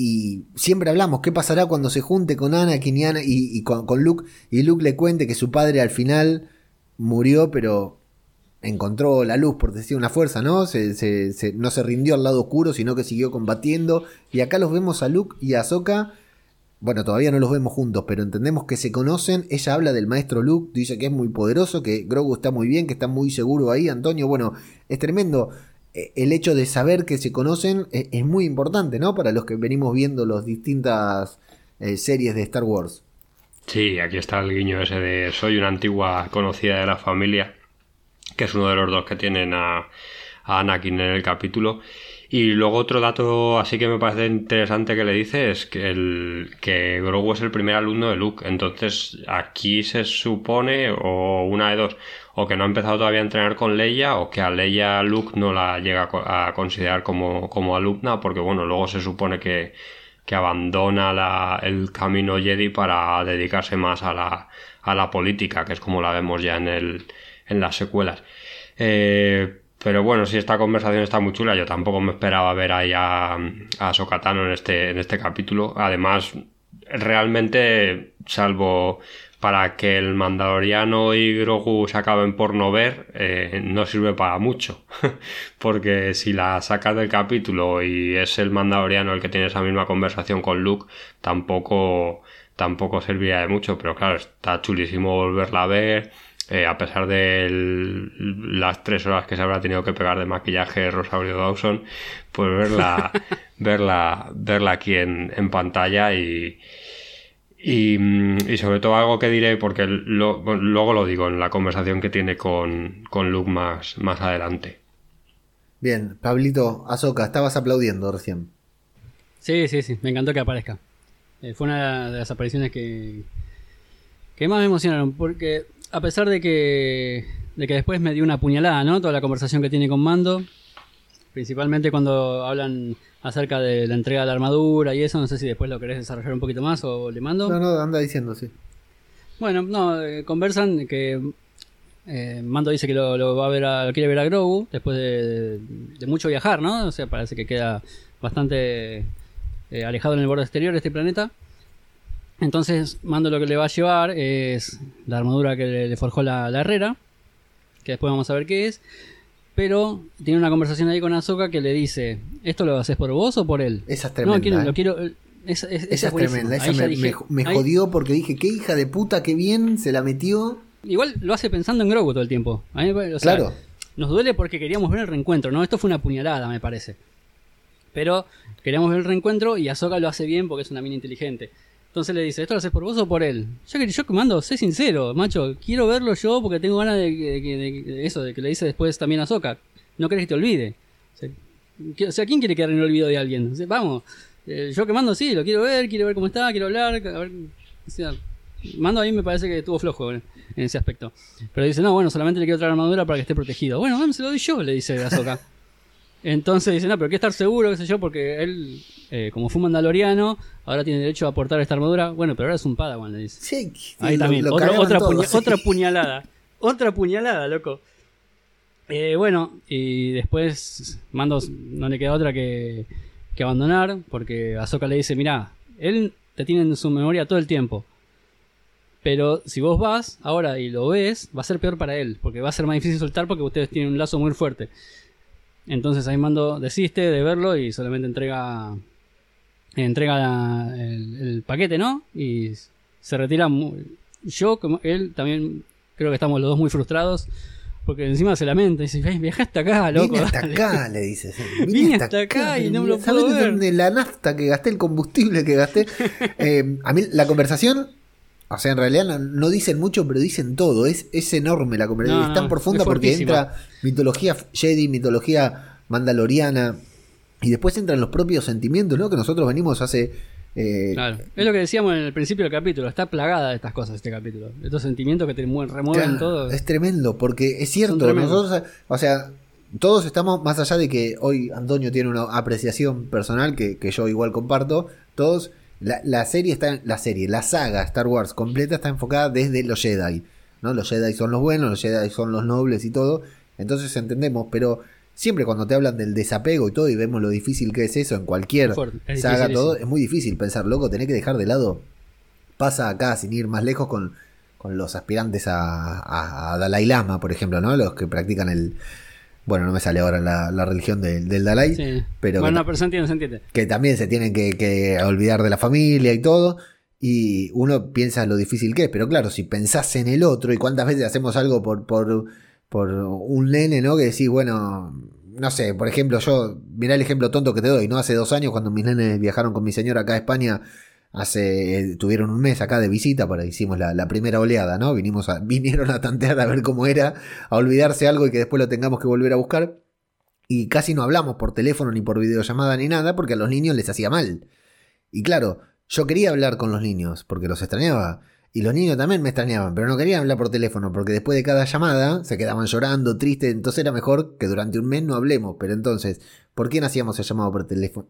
Speaker 1: Y siempre hablamos, ¿qué pasará cuando se junte con Anakin y, y, con, con Luke? Y Luke le cuente que su padre al final murió, pero encontró la luz, por decir una fuerza, ¿no? Se, no se rindió al lado oscuro, sino que siguió combatiendo. Y acá los vemos a Luke y a Ahsoka bueno, todavía no los vemos juntos, pero entendemos que se conocen. Ella habla del maestro Luke, dice que es muy poderoso, que Grogu está muy bien, que está muy seguro ahí. Antonio, bueno, es tremendo. Eh, el hecho de saber que se conocen eh, es, muy importante, ¿no? Para los que venimos viendo las distintas eh, series de Star Wars.
Speaker 2: Sí, aquí está el guiño ese de soy una antigua conocida de la familia, que es uno de los dos que tienen a, a Anakin en el capítulo. Y luego otro dato así que me parece interesante que le dice es que, el, que Grogu es el primer alumno de Luke. Entonces aquí se supone, o una de dos, o que no ha empezado todavía a entrenar con Leia, o que a Leia Luke no la llega a considerar como, como alumna, porque bueno, luego se supone que, que abandona el camino Jedi para dedicarse más a la, a la política, que es como la vemos ya en, el, en las secuelas. Eh, pero bueno, si esta conversación está muy chula, yo tampoco me esperaba ver ahí a, a Sokatano en este, en este capítulo. Además, realmente, salvo para que el Mandaloriano y Grogu se acaben por no ver, eh, no sirve para mucho. Porque si la sacas del capítulo y es el Mandaloriano el que tiene esa misma conversación con Luke, tampoco, tampoco serviría de mucho. Pero claro, está chulísimo volverla a ver eh, a pesar de las tres horas que se habrá tenido que pegar de maquillaje Rosario Dawson, pues verla, verla, verla aquí en, pantalla y, y, sobre todo algo que diré, porque luego lo digo en la conversación que tiene con, con Luke más, más adelante.
Speaker 1: Bien, Pablito, Azoka, estabas aplaudiendo recién.
Speaker 3: Sí, sí, sí, me encantó que aparezca. Eh, fue una de las apariciones que, que más me emocionaron, porque a pesar de que, de que después me dio una puñalada, ¿no? Toda la conversación que tiene con Mando, principalmente cuando hablan acerca de la entrega de la armadura y eso, no sé si después lo querés desarrollar un poquito más o le mando.
Speaker 1: No, no, anda diciendo, sí.
Speaker 3: Bueno, no, eh, conversan que eh, Mando dice que lo, va a ver a, quiere ver a Grogu después de, mucho viajar, ¿no? O sea, parece que queda bastante eh, alejado en el borde exterior de este planeta. Entonces, Mando lo que le va a llevar es la armadura que le, forjó la, Herrera, que después vamos a ver qué es. Pero tiene una conversación ahí con Ahsoka que le dice: ¿Esto lo haces por vos o por él?
Speaker 1: Esa es tremenda.
Speaker 3: No, lo quiero.
Speaker 1: esa, es, tremenda. Esa me, jodió porque dije: ¿Qué hija de puta, qué bien se la metió?
Speaker 3: Igual lo hace pensando en Grogu todo el tiempo.
Speaker 1: claro.
Speaker 3: Nos duele porque queríamos ver el reencuentro, ¿no? Esto fue una puñalada, me parece. Pero queríamos ver el reencuentro y Ahsoka lo hace bien porque es una mina inteligente. Entonces le dice, ¿esto lo haces por vos o por él? Yo, yo mando, sé sincero, macho, quiero verlo yo porque tengo ganas de, eso, de que le dice después también a Soka. No querés que te olvide. O sea, ¿quién quiere quedar en el olvido de alguien? vamos, eh, yo que mando, sí, lo quiero ver, quiero ver cómo está, quiero hablar, a ver, mando a mí me parece que estuvo flojo en, ese aspecto. Pero dice, no, bueno, solamente le quiero traer armadura para que esté protegido. Bueno, se lo doy yo, le dice a Soka. Entonces dice, no, pero hay que estar seguro, qué sé yo, porque él, eh, como fue mandaloriano, ahora tiene derecho a aportar esta armadura. Bueno, pero ahora es un padawan, le dice.
Speaker 1: Sí,
Speaker 3: Ahí también, otra, otra puñalada. otra puñalada, loco. Eh, bueno, y después Mandos no le queda otra que, que abandonar, porque Ahsoka le dice, mira, él te tiene en su memoria todo el tiempo. Pero si vos vas ahora y lo ves, va a ser peor para él, porque va a ser más difícil soltar porque ustedes tienen un lazo muy fuerte. Entonces ahí Mando desiste de verlo y solamente entrega entrega el, paquete, ¿no? Y se retira. yo, como él, también creo que estamos los dos muy frustrados. Porque encima se lamenta y dice, viajaste acá, loco.
Speaker 1: Vine hasta acá, le dice.
Speaker 3: Vine, hasta, acá, y no me lo puedo ver.
Speaker 1: De la nafta que gasté, el combustible que gasté. Eh, a mí la conversación o sea, en realidad no, dicen mucho, pero dicen todo. Es, es enorme la conversación. es tan profunda porque entra mitología Jedi, mitología mandaloriana. Y después entran los propios sentimientos, ¿no? Que nosotros venimos hace.
Speaker 3: Eh, claro. Es lo que decíamos en el principio del capítulo. Está plagada de estas cosas este capítulo. Estos sentimientos que te remueven todo.
Speaker 1: Es tremendo, porque es cierto. Nosotros, o sea, todos estamos, más allá de que hoy Antonio tiene una apreciación personal que, que yo igual comparto, todos la, serie está, la serie, la saga Star Wars completa está enfocada desde los Jedi, ¿no? Los Jedi son los buenos, los Jedi son los nobles y todo. Entonces entendemos, pero siempre cuando te hablan del desapego y todo y vemos lo difícil que es eso en cualquier saga, todo, es muy difícil pensar, loco, tenés que dejar de lado. Pasa acá, sin ir más lejos, con, con los aspirantes a, a, Dalai Lama, por ejemplo, ¿no? Los que practican el, bueno, no me sale ahora la, religión del Dalai, pero...
Speaker 3: Bueno, pero se entiende, se entiende.
Speaker 1: Que también se tienen que, olvidar de la familia y todo, y uno piensa lo difícil que es, pero claro, si pensás en el otro y cuántas veces hacemos algo por, por, por un nene, ¿no? Que decís, bueno, no sé, por ejemplo, yo, mirá el ejemplo tonto que te doy, ¿no? Hace dos años cuando mis nenes viajaron con mi señora acá a España, hace, tuvieron un mes acá de visita, para hicimos la, la, primera oleada, ¿no? Vinimos a, vinieron a tantear a ver cómo era, a olvidarse algo y que después lo tengamos que volver a buscar. Y casi no hablamos por teléfono ni por videollamada ni nada, porque a los niños les hacía mal. Y claro, yo quería hablar con los niños, porque los extrañaba. Y los niños también me extrañaban, pero no querían hablar por teléfono, porque después de cada llamada se quedaban llorando, tristes, entonces era mejor que durante un mes no hablemos. Pero entonces, ¿por quién hacíamos el llamado por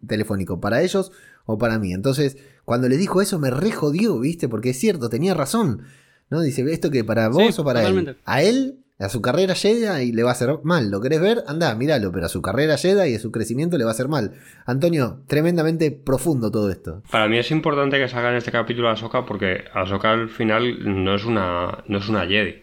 Speaker 1: telefónico? ¿Para ellos o para mí? Entonces, cuando le dijo eso me re jodió, ¿viste? Porque es cierto, tenía razón. ¿No? Dice, ¿esto que para vos o para él? A él a su carrera llega y le va a hacer mal. ¿Lo querés ver? Anda, míralo, pero a su carrera llega y a su crecimiento le va a hacer mal. Antonio, tremendamente profundo todo esto.
Speaker 2: Para mí es importante que salgan este capítulo a Ahsoka porque Ahsoka al final no es una, no es una Jedi.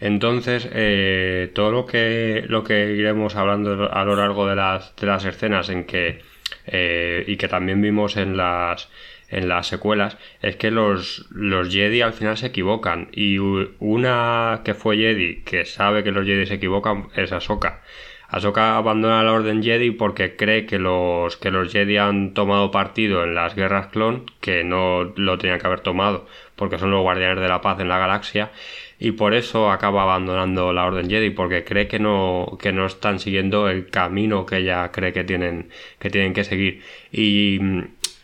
Speaker 2: Entonces, eh, todo lo que, lo que iremos hablando a lo largo de las, de las escenas en que, eh, y que también vimos en las, en las secuelas es que los, los Jedi al final se equivocan y una que fue Jedi que sabe que los Jedi se equivocan es Ahsoka. Ahsoka abandona la Orden Jedi porque cree que los, que los Jedi han tomado partido en las guerras clon, que no lo tenían que haber tomado, porque son los guardianes de la paz en la galaxia, y por eso acaba abandonando la Orden Jedi, porque cree que no, que no están siguiendo el camino que ella cree que tienen que, tienen que seguir. Y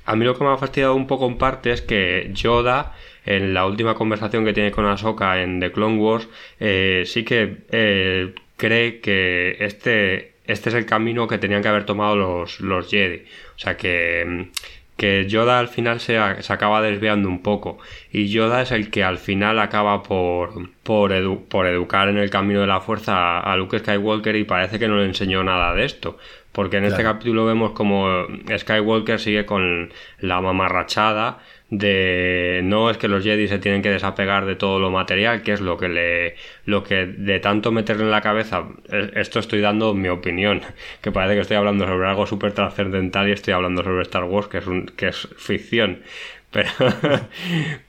Speaker 2: a mí lo que me ha fastidiado un poco en parte es que Yoda, en la última conversación que tiene con Ahsoka en The Clone Wars, eh, sí que eh, cree que este, este es el camino que tenían que haber tomado los, los Jedi. O sea que, que Yoda al final se, se, acaba desviando un poco. Y Yoda es el que al final acaba por, por, por educar en el camino de la fuerza a Luke Skywalker y parece que no le enseñó nada de esto. Porque en este capítulo vemos como Skywalker sigue con la mamarrachada de no es que los Jedi se tienen que desapegar de todo lo material, que es lo que le lo que de tanto meterle en la cabeza, e, esto estoy dando mi opinión, que parece que estoy hablando sobre algo súper trascendental y estoy hablando sobre Star Wars, que es que es ficción. Pero,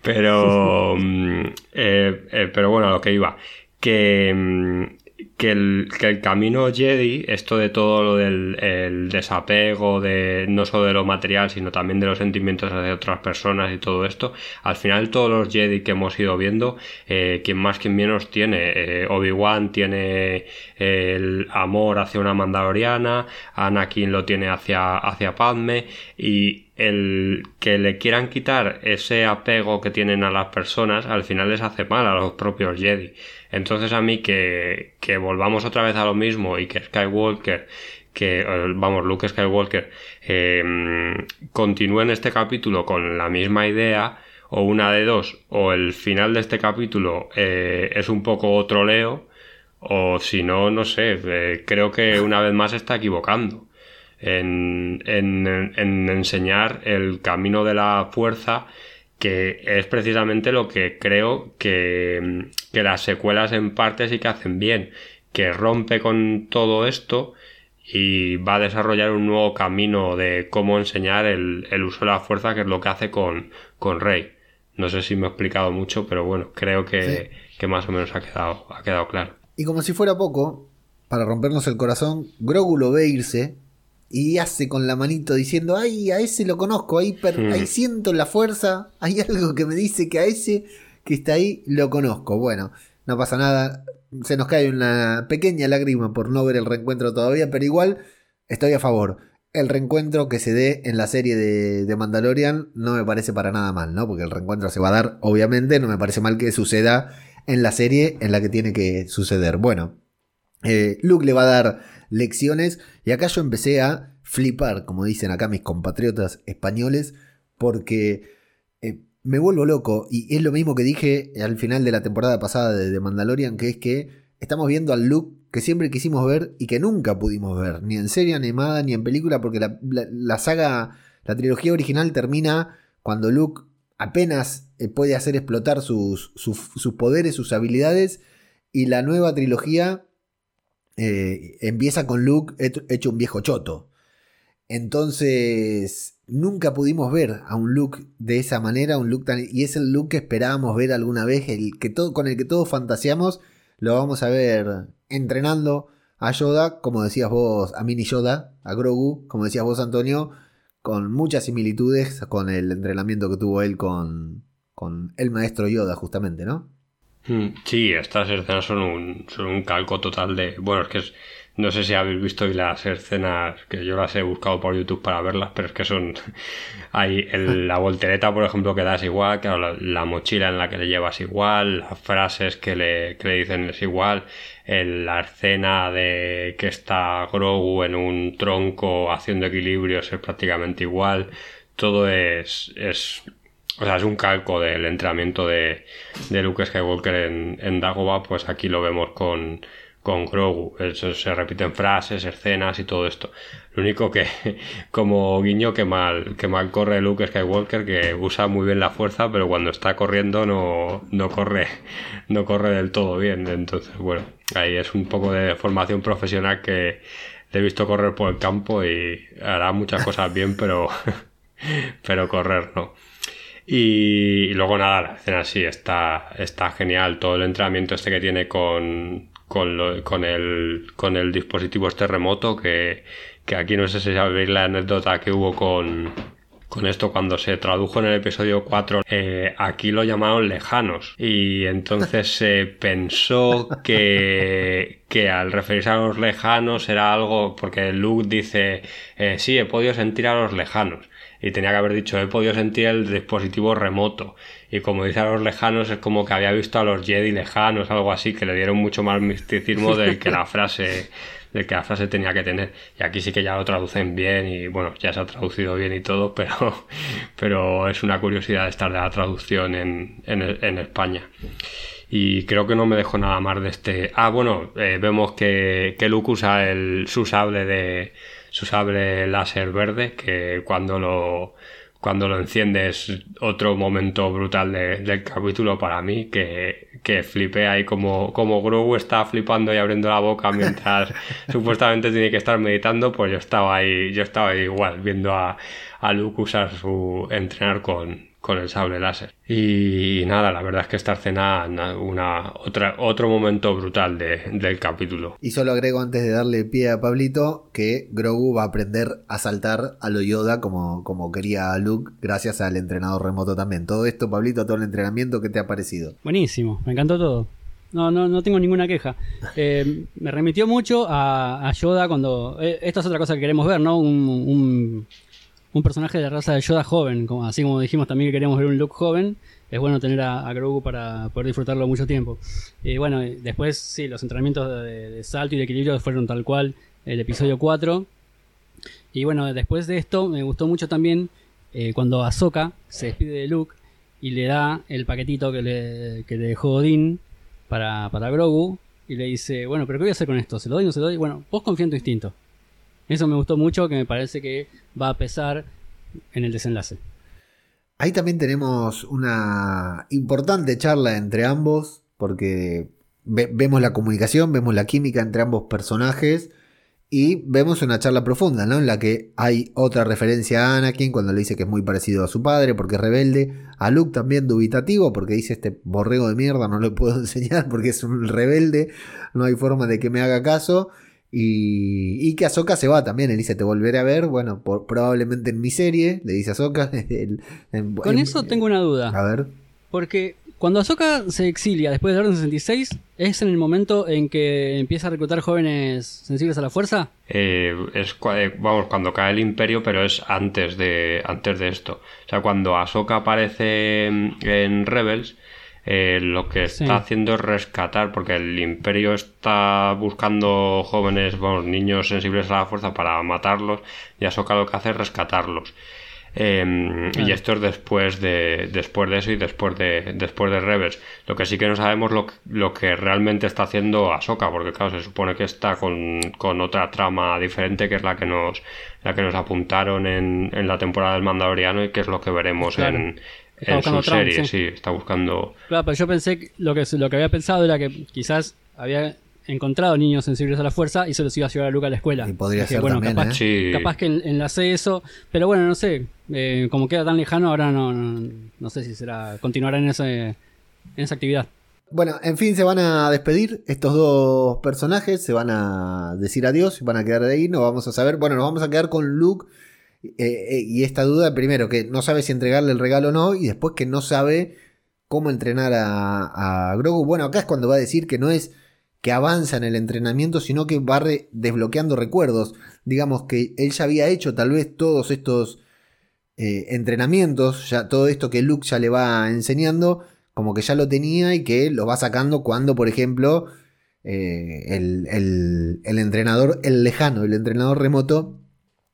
Speaker 2: pero, mm, eh, eh, pero bueno, a lo que iba, que mm, que el, que el camino Jedi, esto de todo lo del desapego, de no solo de lo material, sino también de los sentimientos de otras personas y todo esto, al final todos los Jedi que hemos ido viendo, eh, quien más, quien menos tiene, eh, Obi-Wan tiene el amor hacia una mandaloriana, Anakin lo tiene hacia, hacia Padme, y el que le quieran quitar ese apego que tienen a las personas, al final les hace mal a los propios Jedi. Entonces a mí que, volvamos otra vez a lo mismo y que Skywalker, que eh, vamos, Luke Skywalker, em, continúe en este capítulo con la misma idea, o una de dos, o el final de este capítulo eh, es un poco troleo, o si no, no sé, eh, creo que una vez más está equivocando en enseñar el camino de la fuerza que es precisamente lo que creo que, que las secuelas en parte sí que hacen bien, que rompe con todo esto y va a desarrollar un nuevo camino de cómo enseñar el, uso de la fuerza, que es lo que hace con, con Rey. No sé si me he explicado mucho, pero bueno, creo que, que más o menos ha quedado, ha quedado claro.
Speaker 1: Y como si fuera poco, para rompernos el corazón, Grogu lo ve irse y hace con la manito diciendo, ay, a ese lo conozco, ahí, hmm. ahí siento la fuerza, hay algo que me dice que a ese que está ahí lo conozco. Bueno, no pasa nada, se nos cae una pequeña lágrima por no ver el reencuentro todavía, pero igual estoy a favor. El reencuentro que se dé en la serie de, Mandalorian no me parece para nada mal, ¿no? Porque el reencuentro se va a dar, obviamente, no me parece mal que suceda en la serie en la que tiene que suceder. Bueno, eh, Luke le va a dar lecciones. Y acá yo empecé a flipar, como dicen acá mis compatriotas españoles, porque eh, me vuelvo loco. Y es lo mismo que dije al final de la temporada pasada de, The Mandalorian, que es que estamos viendo al Luke que siempre quisimos ver y que nunca pudimos ver, ni en serie animada ni en película, porque la, saga, la trilogía original termina cuando Luke apenas eh, puede hacer explotar sus, sus, sus poderes, sus habilidades, y la nueva trilogía eh, empieza con Luke hecho un viejo choto. Entonces, nunca pudimos ver a un Luke de esa manera, un look tan, y es el look que esperábamos ver alguna vez, el que todo, con el que todos fantaseamos, lo vamos a ver entrenando a Yoda, como decías vos, a Mini Yoda, a Grogu, como decías vos, Antonio, con muchas similitudes con el entrenamiento que tuvo él con, con el maestro Yoda, justamente, ¿no?
Speaker 2: Mm, sí, estas escenas son un, son un calco total de. Bueno, es que es, no sé si habéis visto las escenas que yo las he buscado por YouTube para verlas, pero es que son. Hay la voltereta, por ejemplo, que das igual, que la, mochila en la que le llevas igual, las frases que le, que le dicen es igual, la escena de que está Grogu en un tronco haciendo equilibrios es prácticamente igual. Todo es, es o sea, es un calco del entrenamiento de, de Luke Skywalker en, en Dagobah, pues aquí lo vemos con, con Grogu. Eso se repiten frases, escenas y todo esto. Lo único que, como guiño, que mal, que mal corre Luke Skywalker, que usa muy bien la fuerza, pero cuando está corriendo no, no corre, no corre del todo bien. Entonces, bueno, ahí es un poco de formación profesional que le he visto correr por el campo y hará muchas cosas bien, pero, pero correr no. Y, luego nada, la escena sí está, está genial. Todo el entrenamiento este que tiene con, con, con, el, con el dispositivo este remoto, que, que aquí no sé si sabéis la anécdota que hubo con, con esto cuando se tradujo en el episodio 4 eh, aquí lo llamaron lejanos y entonces se pensó que, que al referirse a los lejanos era algo porque Luke dice eh, sí he podido sentir a los lejanos y tenía que haber dicho he podido sentir el dispositivo remoto y como dice a los lejanos es como que había visto a los Jedi lejanos algo así que le dieron mucho más misticismo del que la frase del que la frase tenía que tener. Y aquí sí que ya lo traducen bien y bueno ya se ha traducido bien y todo pero pero es una curiosidad estar de la traducción en, en, España. Y creo que no me dejo nada más de este ah bueno eh, vemos que, que Luke usa el, su sable de su sable láser verde que cuando lo cuando lo enciende es otro momento brutal del capítulo para mí que, que flipé ahí como, como Grogu está flipando y abriendo la boca mientras supuestamente tiene que estar meditando pues yo estaba ahí yo estaba ahí igual viendo a, a Luke usar su entrenar con, con el sable láser. Y, nada, la verdad es que esta escena, una, otra, otro momento brutal del capítulo.
Speaker 1: Y solo agrego antes de darle pie a Pablito que Grogu va a aprender a saltar a lo Yoda como, como quería Luke, gracias al entrenador remoto también. Todo esto, Pablito, todo el entrenamiento, ¿qué te ha parecido?
Speaker 3: Buenísimo, me encantó todo. No, no, no tengo ninguna queja. Eh, me remitió mucho a, Yoda cuando. Eh, esta es otra cosa que queremos ver, ¿no? un, un personaje de la raza de Yoda joven, como, así como dijimos también que queríamos ver un look joven, es bueno tener a, Grogu para poder disfrutarlo mucho tiempo. Y bueno, después sí, los entrenamientos de, salto y de equilibrio fueron tal cual el episodio 4. Y bueno, después de esto me gustó mucho también eh, cuando Ahsoka se despide de Luke y le da el paquetito que le, que le dejó Odin para, para Grogu y le dice, bueno, pero ¿qué voy a hacer con esto? ¿Se lo doy o no se lo doy? Bueno, vos confía en tu instinto. Eso me gustó mucho, que me parece que va a pesar en el desenlace.
Speaker 1: Ahí también tenemos una importante charla entre ambos, porque vemos la comunicación, vemos la química entre ambos personajes y vemos una charla profunda, ¿no? En la que hay otra referencia a Anakin cuando le dice que es muy parecido a su padre porque es rebelde, a Luke también dubitativo porque dice este borrego de mierda no le puedo enseñar porque es un rebelde, no hay forma de que me haga caso. Y, y que Ahsoka se va también, él dice, te volveré a ver, bueno, probablemente en mi serie, le dice Ahsoka.
Speaker 3: Con eso tengo una duda.
Speaker 1: A ver.
Speaker 3: Porque cuando Ahsoka se exilia después de Orden 66, ¿es en el momento en que empieza a reclutar jóvenes sensibles a la fuerza?
Speaker 2: Eh, es eh, vamos, cuando cae el imperio, pero es antes de, antes de esto. O sea, cuando Ahsoka aparece en Rebels, eh, lo que está haciendo es rescatar, porque el imperio está buscando jóvenes, bueno, niños sensibles a la fuerza para matarlos, y Ahsoka lo que hace es rescatarlos. Em, y esto es después de, después de eso y después de, después de Rebels. Lo que sí que no sabemos lo, lo que realmente está haciendo Ahsoka, porque claro, se supone que está con, con, otra trama diferente que es la que nos, la que nos apuntaron en, en la temporada del Mandaloriano y que es lo que veremos en, en su serie, sí. está buscando.
Speaker 3: Claro, pero yo pensé que lo que lo que había pensado era que quizás había encontrado niños sensibles a la fuerza y se los iba a llevar a Luke a la escuela.
Speaker 1: Y podría ser
Speaker 3: bueno,
Speaker 1: también,
Speaker 3: capaz,
Speaker 1: ¿eh?
Speaker 3: capaz que en- enlacé eso, pero bueno, no sé, eh, como queda tan lejano, ahora no, no, no sé si será continuará en, ese, en esa actividad.
Speaker 1: Bueno, en fin, se van a despedir estos dos personajes, se van a decir adiós, van a quedar de ahí, no vamos a saber, bueno, nos vamos a quedar con Luke eh, eh, y esta duda, primero, que no sabe si entregarle el regalo o no, y después que no sabe cómo entrenar a, a Grogu. Bueno, acá es cuando va a decir que no es que avanza en el entrenamiento, sino que va desbloqueando recuerdos. Digamos que él ya había hecho tal vez todos estos eh, entrenamientos, ya todo esto que Luke ya le va enseñando, como que ya lo tenía y que lo va sacando cuando, por ejemplo, el- el entrenador, el lejano, el entrenador remoto,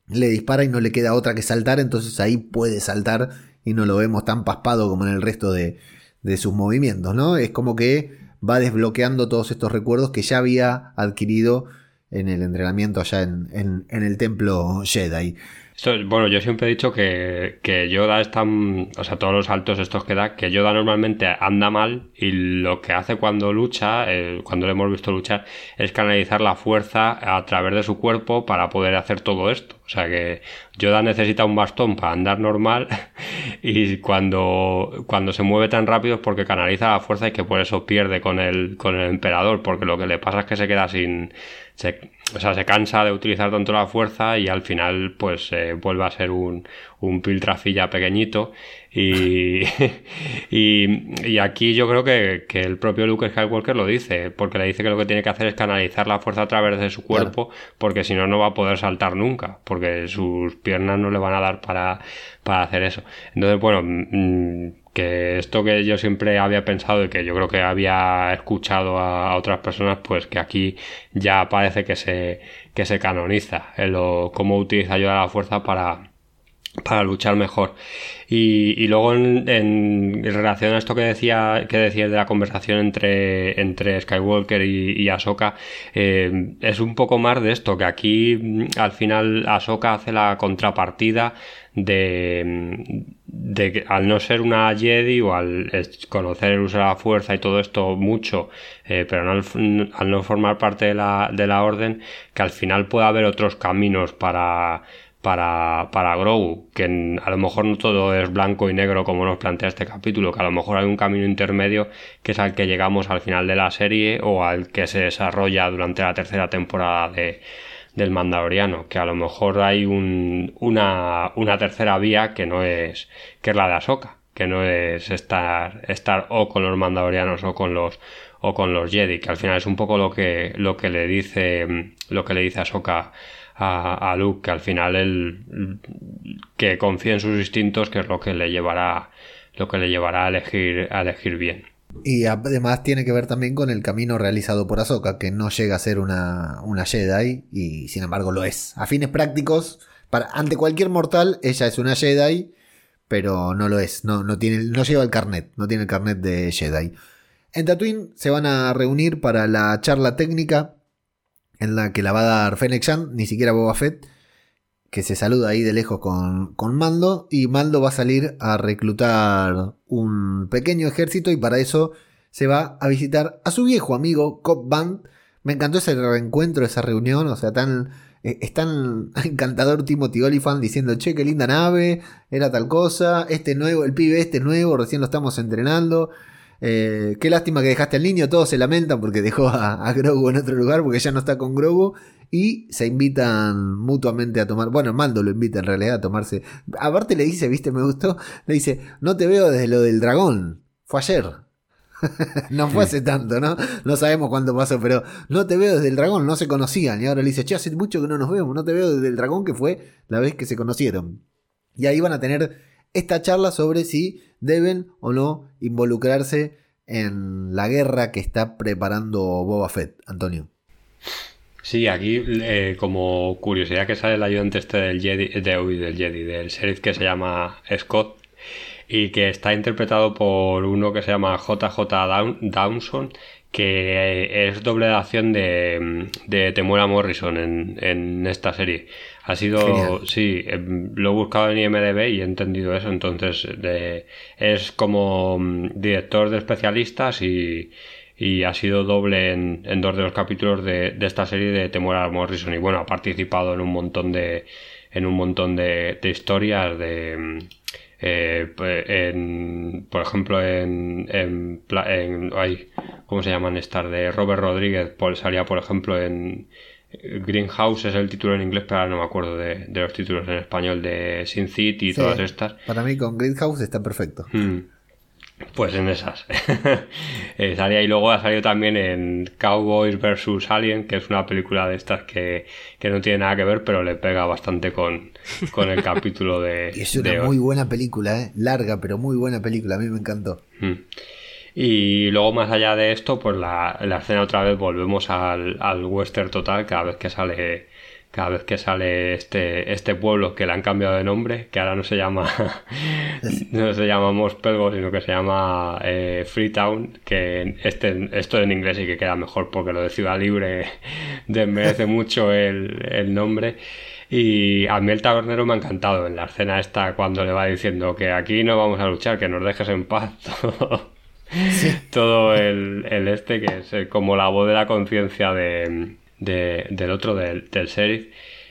Speaker 1: le dispara y no le queda otra que saltar, entonces ahí puede saltar y no lo vemos tan paspado como en el resto de, de sus movimientos, ¿no? Es como que va desbloqueando todos estos recuerdos que ya había adquirido en el entrenamiento allá en, en- en el templo Jedi.
Speaker 2: Bueno, yo siempre he dicho que, que Yoda es tan. O sea, todos los saltos estos que da, que Yoda normalmente anda mal y lo que hace cuando lucha, eh, cuando le hemos visto luchar, es canalizar la fuerza a través de su cuerpo para poder hacer todo esto. O sea que Yoda necesita un bastón para andar normal y cuando, cuando se mueve tan rápido es porque canaliza la fuerza y que por eso pierde con el, con el emperador, porque lo que le pasa es que se queda sin. Se, o sea, se cansa de utilizar tanto la fuerza y al final pues eh, vuelve a ser un, un piltrafilla pequeñito y, y, y aquí yo creo que, que el propio Luke Skywalker lo dice, porque le dice que lo que tiene que hacer es canalizar la fuerza a través de su cuerpo, porque si no, no va a poder saltar nunca, porque sus piernas no le van a dar para, para hacer eso. Entonces, bueno, mm, que esto que yo siempre había pensado y que yo creo que había escuchado a, otras personas, pues que aquí ya parece que se, que se canoniza en lo, cómo utiliza yo la fuerza para, para luchar mejor. Y, y luego en, en relación a esto que decía, que decías de la conversación entre, entre Skywalker y, y Ahsoka, eh, es un poco más de esto, que aquí mm, al final Ahsoka hace la contrapartida de, de que al no ser una Jedi o al conocer el uso de la fuerza y todo esto mucho, eh, pero al, no formar parte de la, de la orden, que al final pueda haber otros caminos para, para, para Grogu, que a lo mejor no todo es blanco y negro como nos plantea este capítulo, que a lo mejor hay un camino intermedio que es al que llegamos al final de la serie o al que se desarrolla durante la tercera temporada de, del Mandaloriano, que a lo mejor hay un, una, una tercera vía que no es, que es la de Ahsoka, que no es estar, estar o con los Mandalorianos o con los, o con los Jedi, que al final es un poco lo que, lo que le dice, lo que le dice Ahsoka a, Luke, que al final él que confía en sus instintos, que es lo que le llevará, lo que le llevará a elegir, a elegir bien.
Speaker 1: Y además tiene que ver también con el camino realizado por Ahsoka, que no llega a ser una, una Jedi y sin embargo lo es. A fines prácticos, para, ante cualquier mortal, ella es una Jedi, pero no lo es. No, no, tiene, no lleva el carnet, no tiene el carnet de Jedi. En Tatooine se van a reunir para la charla técnica en la que la va a dar Fennec ni siquiera Boba Fett, que se saluda ahí de lejos con, con Mando, y Mando va a salir a reclutar un pequeño ejército y para eso se va a visitar a su viejo amigo Cobb Band. Me encantó ese reencuentro, esa reunión, o sea, tan... eh, Es tan encantador Timothy Olyphant diciendo, che, qué linda nave, era tal cosa, este nuevo, el pibe este nuevo, recién lo estamos entrenando. Eh, qué lástima que dejaste al niño, todos se lamentan porque dejó a, a Grogu en otro lugar porque ya no está con Grogu y se invitan mutuamente a tomar, bueno, Mando lo invita en realidad a tomarse, aparte le dice, viste, me gustó, le dice, no te veo desde lo del dragón, fue ayer. no fue hace tanto, ¿no? No sabemos cuándo pasó, pero no te veo desde el dragón, no se conocían. Y ahora le dice, che, hace mucho que no nos vemos, no te veo desde el dragón, que fue la vez que se conocieron. Y ahí van a tener esta charla sobre si deben o no involucrarse en la guerra que está preparando Boba Fett, Antonio.
Speaker 2: Sí, aquí eh, como curiosidad que sale el ayudante este del Jedi, de, uy, del Jedi, del sheriff que se llama Scott y que está interpretado por uno que se llama JJ Down- Downson, que eh, es doble de acción de, de Temuera Morrison en, en esta serie. Ha sido,
Speaker 1: Genial.
Speaker 2: sí, lo he buscado en IMDB y he entendido eso, entonces de- es como mm, director de especialistas y, y ha sido doble en, en dos de los capítulos de, de, esta serie de Temuera Morrison y bueno, ha participado en un montón de en un montón de, de historias de eh, en, por ejemplo en, en, en ay, ¿cómo se llaman estas? de Robert Rodríguez por, salía por ejemplo en Greenhouse es el título en inglés, pero ahora no me acuerdo de, de los títulos en español de Sin City y todas estas.
Speaker 1: Para mí con Greenhouse está perfecto.
Speaker 2: Hmm. Pues en esas. eh, salía y luego ha salido también en Cowboys vs. Alien, que es una película de estas que, que, no tiene nada que ver, pero le pega bastante con, con el capítulo de.
Speaker 1: Y es una muy buena película, ¿eh? larga, pero muy buena película, a mí me encantó.
Speaker 2: Hmm. Y luego, más allá de esto, pues la, la escena otra vez volvemos al, al western total cada vez que sale cada vez que sale este, este pueblo que le han cambiado de nombre, que ahora no se llama no se llama Mospelgo, sino que se llama eh, Freetown, que este, esto en inglés sí que queda mejor porque lo de Ciudad Libre desmerece mucho el, el nombre. Y a mí el tabernero me ha encantado en la escena esta cuando le va diciendo que aquí no vamos a luchar, que nos dejes en paz. Todo el, el, este que es como la voz de la conciencia de, de, del otro, del, del sheriff.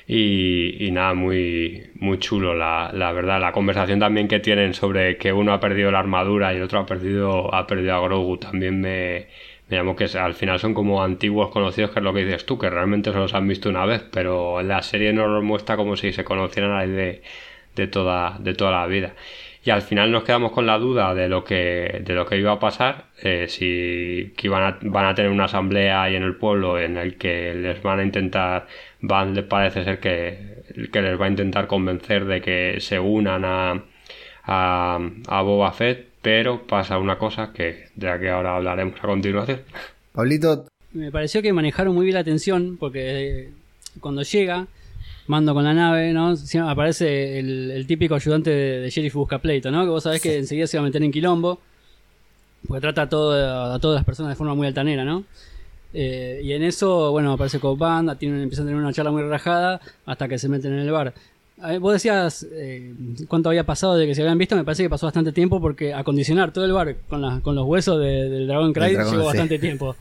Speaker 2: Y, y, nada, muy, muy chulo, la, la, verdad. La conversación también que tienen sobre que uno ha perdido la armadura y el otro ha perdido, ha perdido a Grogu también me, me llamó que al final son como antiguos conocidos, que es lo que dices tú, que realmente se los han visto una vez, pero la serie nos lo muestra como si se conocieran de, de, toda, de toda la vida y al final nos quedamos con la duda de lo que, de lo que iba a pasar, eh, si que iban a, van a tener una asamblea ahí en el pueblo en el que les van a intentar, van, parece ser que, que les va a intentar convencer de que se unan a, a, a Boba Fett, pero pasa una cosa que de la que ahora hablaremos a continuación.
Speaker 1: Pablito.
Speaker 3: Me pareció que manejaron muy bien la tensión porque cuando llega mando con la nave, ¿no? Aparece el, el típico ayudante de, de, Sheriff Busca Pleito, ¿no? Que vos sabés que enseguida se va a meter en quilombo. Porque trata a, todo, a todas las personas de forma muy altanera, ¿no? Eh, y en eso, bueno, aparece Cobb Band, tienen, empiezan a tener una charla muy relajada hasta que se meten en el bar. Vos decías eh, cuánto había pasado de que se habían visto, me parece que pasó bastante tiempo porque acondicionar todo el bar con, la, con los huesos de, del Dragon Cry llevó sí. bastante tiempo.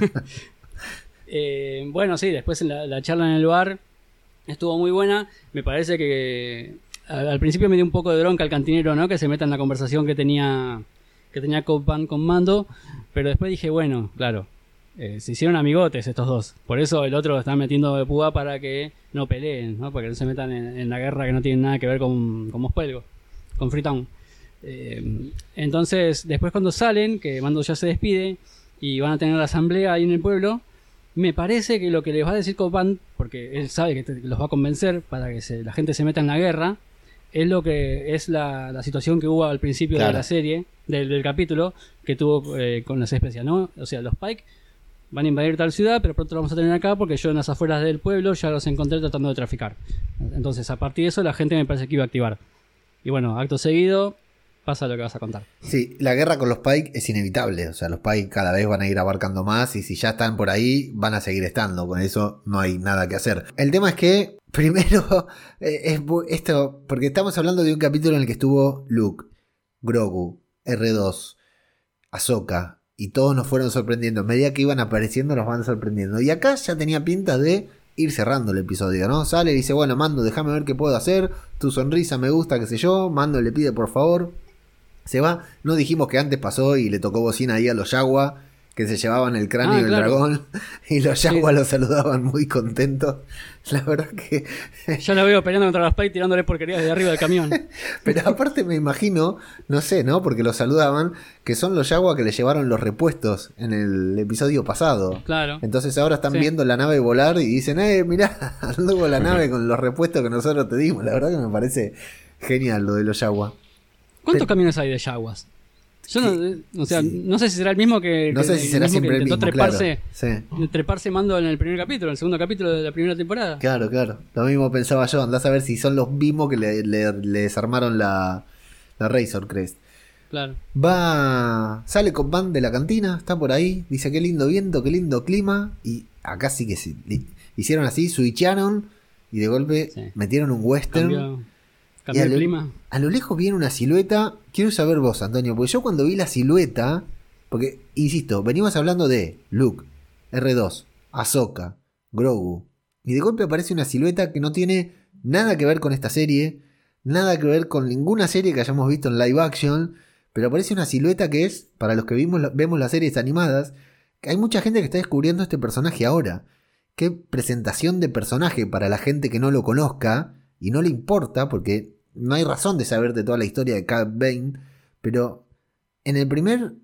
Speaker 3: eh, bueno, sí, después la, la charla en el bar estuvo muy buena. Me parece que al, principio me dio un poco de bronca el cantinero, ¿no? Que se meta en la conversación que tenía que tenía Copan con Mando, pero después dije, bueno, claro, eh, se hicieron amigotes estos dos. Por eso el otro está metiendo de púa para que no peleen, ¿no? Para que no se metan en, la guerra que no tiene nada que ver con, con Mospelgo, con Freetown. Eh, entonces, después cuando salen, que Mando ya se despide y van a tener la asamblea ahí en el pueblo, me parece que lo que les va a decir Copan, porque él sabe que te, los va a convencer para que se, la gente se meta en la guerra, es lo que es la, la situación que hubo al principio claro. de la serie, del, del capítulo, que tuvo eh, con las especias, ¿no? O sea, los Pike van a invadir tal ciudad, pero pronto lo vamos a tener acá porque yo en las afueras del pueblo ya los encontré tratando de traficar. Entonces, a partir de eso, la gente me parece que iba a activar. Y bueno, acto seguido, pasa lo que vas a contar.
Speaker 1: Sí, la guerra con los Pike es inevitable. O sea, los Pike cada vez van a ir abarcando más y si ya están por ahí, van a seguir estando. Con eso no hay nada que hacer. El tema es que, primero, es esto, porque estamos hablando de un capítulo en el que estuvo Luke, Grogu, R2, Ahsoka, y todos nos fueron sorprendiendo. A medida que iban apareciendo, nos van sorprendiendo. Y acá ya tenía pinta de ir cerrando el episodio, ¿no? Sale y dice, bueno, Mando, déjame ver qué puedo hacer. Tu sonrisa me gusta, qué sé yo. Mando le pide por favor se va. No dijimos que antes pasó y le tocó bocina ahí a los Yagua, que se llevaban el cráneo ah, del claro. dragón. Y los Yagua sí. lo saludaban muy contentos. La verdad que.
Speaker 3: Yo lo veo peleando contra los Pike tirándole porquerías desde arriba del camión.
Speaker 1: Pero aparte me imagino, no sé, ¿no? Porque lo saludaban, que son los Yagua que le llevaron los repuestos en el episodio pasado.
Speaker 3: Claro.
Speaker 1: Entonces ahora están sí. viendo la nave volar y dicen, eh, mirá, luego la nave con los repuestos que nosotros te dimos. La verdad que me parece genial lo de los Yagua.
Speaker 3: ¿Cuántos Pero, camiones hay de Yaguas? Yo no, o sea, sí. no sé si será el mismo que,
Speaker 1: no sé si será siempre el mismo,
Speaker 3: treparse,
Speaker 1: claro. sí.
Speaker 3: treparse mando en el primer capítulo, en el segundo capítulo de la primera temporada.
Speaker 1: Claro, claro. Lo mismo pensaba yo. Andás a ver si son los mismos que le, le, le desarmaron la, la Razor Crest.
Speaker 3: Claro.
Speaker 1: Va. Sale con Van de la cantina, está por ahí. Dice qué lindo viento, qué lindo clima. Y acá sí que sí. Hicieron así, switcharon. Y de golpe metieron un western.
Speaker 3: Cambió
Speaker 1: A lo lejos viene una silueta. Quiero saber vos, Antonio, porque yo cuando vi la silueta Porque, insisto, venimos hablando de Luke, R2, Ahsoka, Grogu. Y de golpe aparece una silueta que no tiene nada que ver con esta serie, nada que ver con ninguna serie que hayamos visto en live action, pero aparece una silueta que es, para los que vimos, vemos las series animadas, que hay mucha gente que está descubriendo este personaje ahora. Qué presentación de personaje para la gente que no lo conozca y no le importa, porque no hay razón de saber de toda la historia de Cat Bane, pero en el primer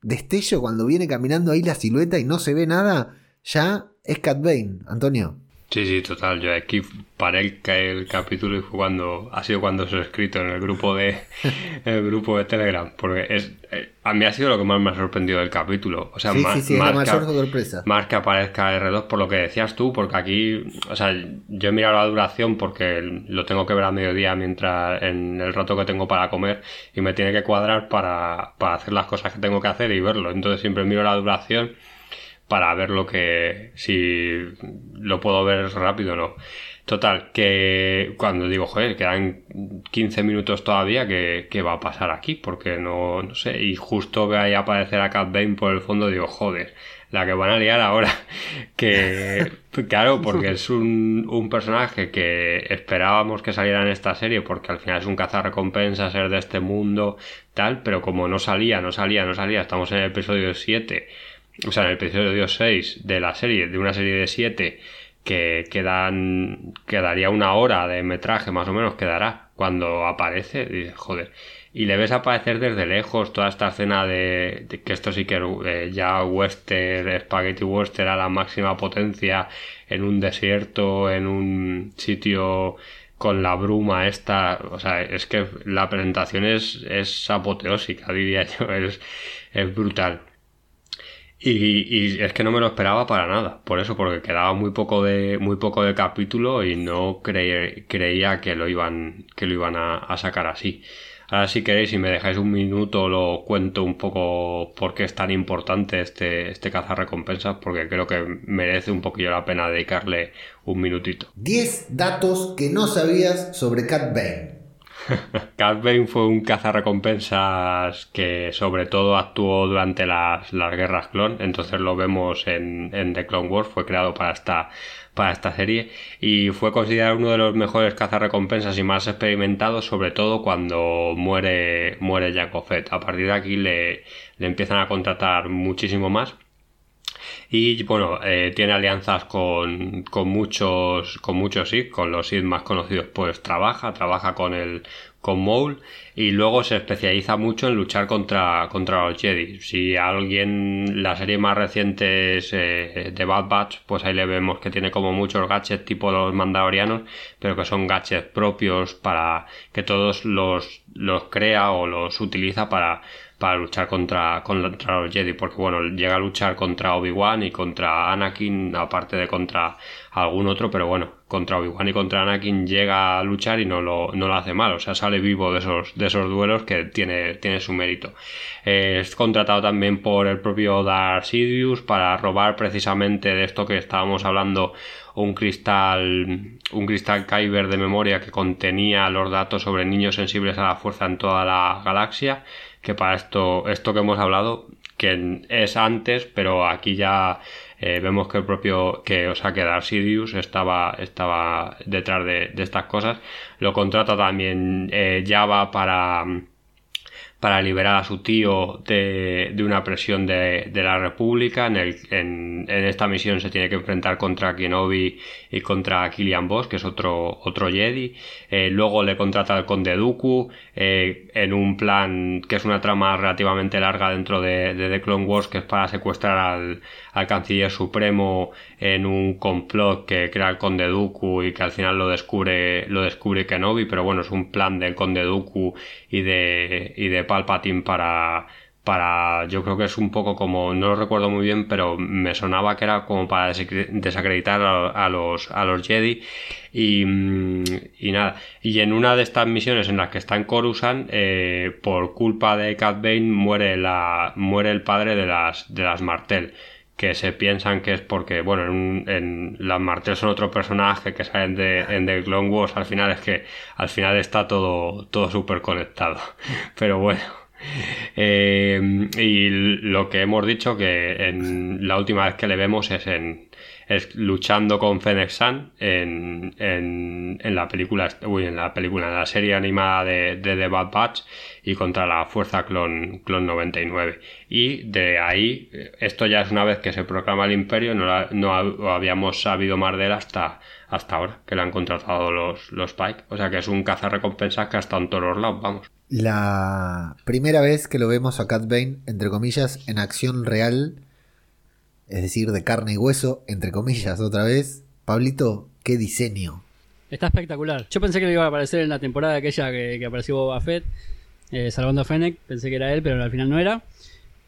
Speaker 1: destello, cuando viene caminando ahí la silueta y no se ve nada, ya es Cat Bane, Antonio.
Speaker 2: Sí, sí, total. Yo aquí paré el, capítulo y fue cuando ha sido cuando se lo he escrito en el grupo de el grupo de Telegram, porque es eh, a mí ha sido lo que más me ha sorprendido del capítulo. O sea, más,
Speaker 1: sí, sí,
Speaker 2: más,
Speaker 1: la mayor sorpresa.
Speaker 2: más que aparezca R2 por lo que decías tú, porque aquí, o sea, yo he mirado la duración porque lo tengo que ver a mediodía mientras en el rato que tengo para comer y me tiene que cuadrar para, para hacer las cosas que tengo que hacer y verlo. Entonces siempre miro la duración para ver lo que si lo puedo ver rápido o no. Total, que cuando digo, joder, quedan 15 minutos todavía, ¿qué, va a pasar aquí? Porque no, no sé, y justo ve ahí aparecer a Cat Bane por el fondo, digo, joder, la que van a liar ahora. que, claro, porque es un, un personaje que esperábamos que saliera en esta serie, porque al final es un cazarrecompensas, ser de este mundo, tal, pero como no salía, no salía, no salía, estamos en el episodio 7 o sea, en el episodio 6 de la serie, de una serie de 7 que quedan, quedaría una hora de metraje más o menos, quedará cuando aparece, dices, joder, y le ves aparecer desde lejos toda esta escena de, que esto sí que eh, ya western, spaghetti western a la máxima potencia en un desierto, en un sitio con la bruma esta, o sea, es que la presentación es, es apoteósica, diría yo, es brutal. Y, es que no me lo esperaba para nada, por eso, porque quedaba muy poco de, muy poco de capítulo y no creía que lo iban, que lo iban a, sacar así. Ahora si queréis, si me dejáis un minuto, lo cuento un poco por qué es tan importante este, este recompensas, porque creo que merece un poquillo la pena dedicarle un minutito.
Speaker 1: 10 datos que no sabías sobre Cat Bane.
Speaker 2: Cat fue un cazarrecompensas que sobre todo actuó durante las, guerras clon, entonces lo vemos en, The Clone Wars, fue creado para esta, para esta serie. Y fue considerado uno de los mejores cazarrecompensas y más experimentados, sobre todo cuando muere, muere Fett. A partir de aquí le, le empiezan a contratar muchísimo más y bueno, eh, tiene alianzas con, con muchos, con muchos Sith, con los Sith más conocidos, pues trabaja, trabaja con el, con Maul y luego se especializa mucho en luchar contra, contra los Jedi. Si alguien, la serie más reciente es eh, de Bad Batch, pues ahí le vemos que tiene como muchos gadgets tipo los mandalorianos, pero que son gadgets propios para que todos los, los crea o los utiliza para para luchar contra, contra los Jedi, porque bueno, llega a luchar contra Obi-Wan y contra Anakin, aparte de contra algún otro, pero bueno, contra Obi-Wan y contra Anakin llega a luchar y no lo, no lo hace mal, o sea, sale vivo de esos, de esos duelos que tiene, tiene su mérito. es contratado también por el propio Darth Sidious para robar precisamente de esto que estábamos hablando un cristal un cristal Kyber de memoria que contenía los datos sobre niños sensibles a la fuerza en toda la galaxia que para esto, esto que hemos hablado, que es antes, pero aquí ya eh, vemos que el propio, que, o sea, que Darth estaba, estaba detrás de, estas cosas. Lo contrata también eh, Java para, para liberar a su tío de, de una presión de, de, la República. En, el, en, en, esta misión se tiene que enfrentar contra Kenobi y contra Killian Boss, que es otro, otro Jedi. Eh, luego le contrata al Conde Dooku eh, en un plan que es una trama relativamente larga dentro de, de The Clone Wars, que es para secuestrar al, al Canciller Supremo en un complot que crea el Conde Dooku y que al final lo descubre, lo descubre Kenobi, pero bueno, es un plan del Conde Dooku y de, y de Palpatine para, para, yo creo que es un poco como, no lo recuerdo muy bien, pero me sonaba que era como para desacreditar a, los, a los Jedi y, mm, y, nada. Y en una de estas misiones en las que está en Coruscant, eh, por culpa de Cat Bane muere la, muere el padre de las, de las Martel que se piensan que es porque, bueno, en, en las Martel son otro personaje que salen de, en The Clone Wars, al final es que al final está todo, todo súper conectado. Pero bueno, Eh, y lo que hemos dicho que en la última vez que le vemos es en es luchando con Fennec Sun en, en, la película uy, en la película en la serie animada de, de The Bad Batch y contra la Fuerza Clon, Clon 99 y de ahí esto ya es una vez que se proclama el imperio no, no habíamos sabido más de él hasta hasta ahora que le han contratado los, los Pike. O sea que es un cazarrecompensas que ha estado en todos los lados, vamos.
Speaker 1: La primera vez que lo vemos a Cat Bane, entre comillas, en acción real, es decir, de carne y hueso, entre comillas, otra vez. Pablito, qué diseño.
Speaker 3: Está espectacular. Yo pensé que iba a aparecer en la temporada aquella que, apareció Boba Fett, eh, salvando a Fennec. Pensé que era él, pero al final no era.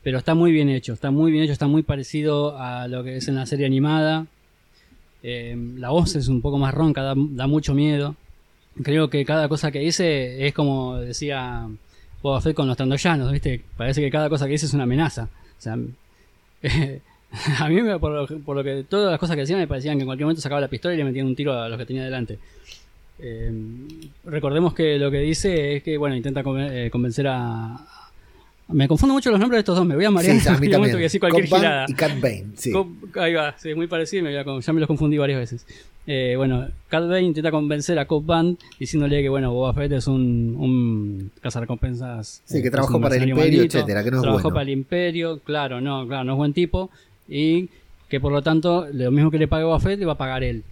Speaker 3: Pero está muy bien hecho, está muy bien hecho, está muy parecido a lo que es en la serie animada. Eh, la voz es un poco más ronca, da, mucho miedo. Creo que cada cosa que dice es como decía Boba Fett con los tandoyanos, ¿viste? Parece que cada cosa que dice es una amenaza. O sea, a mí, por lo, que todas las cosas que decían, me parecían que en cualquier momento sacaba la pistola y le metían un tiro a los que tenía delante. Eh, recordemos que lo que dice es que, bueno, intenta eh, convencer a, me confundo mucho los nombres de estos dos, me voy a marear
Speaker 1: sí, a mí también.
Speaker 3: Que cualquier girada.
Speaker 1: y Cat Bane, sí.
Speaker 3: ahí va, sí, muy parecido, me ya me los confundí varias veces. Eh, bueno, Cat Bane intenta convencer a Cobb Band diciéndole que, bueno, Boba Fett es un, un cazarrecompensas.
Speaker 1: Sí, que trabajó para el Imperio, etcétera, que no es
Speaker 3: Trabajó para el Imperio, claro, no, claro, no es buen tipo. Y que por lo tanto, lo mismo que le pague Boba Fett, le va a pagar él.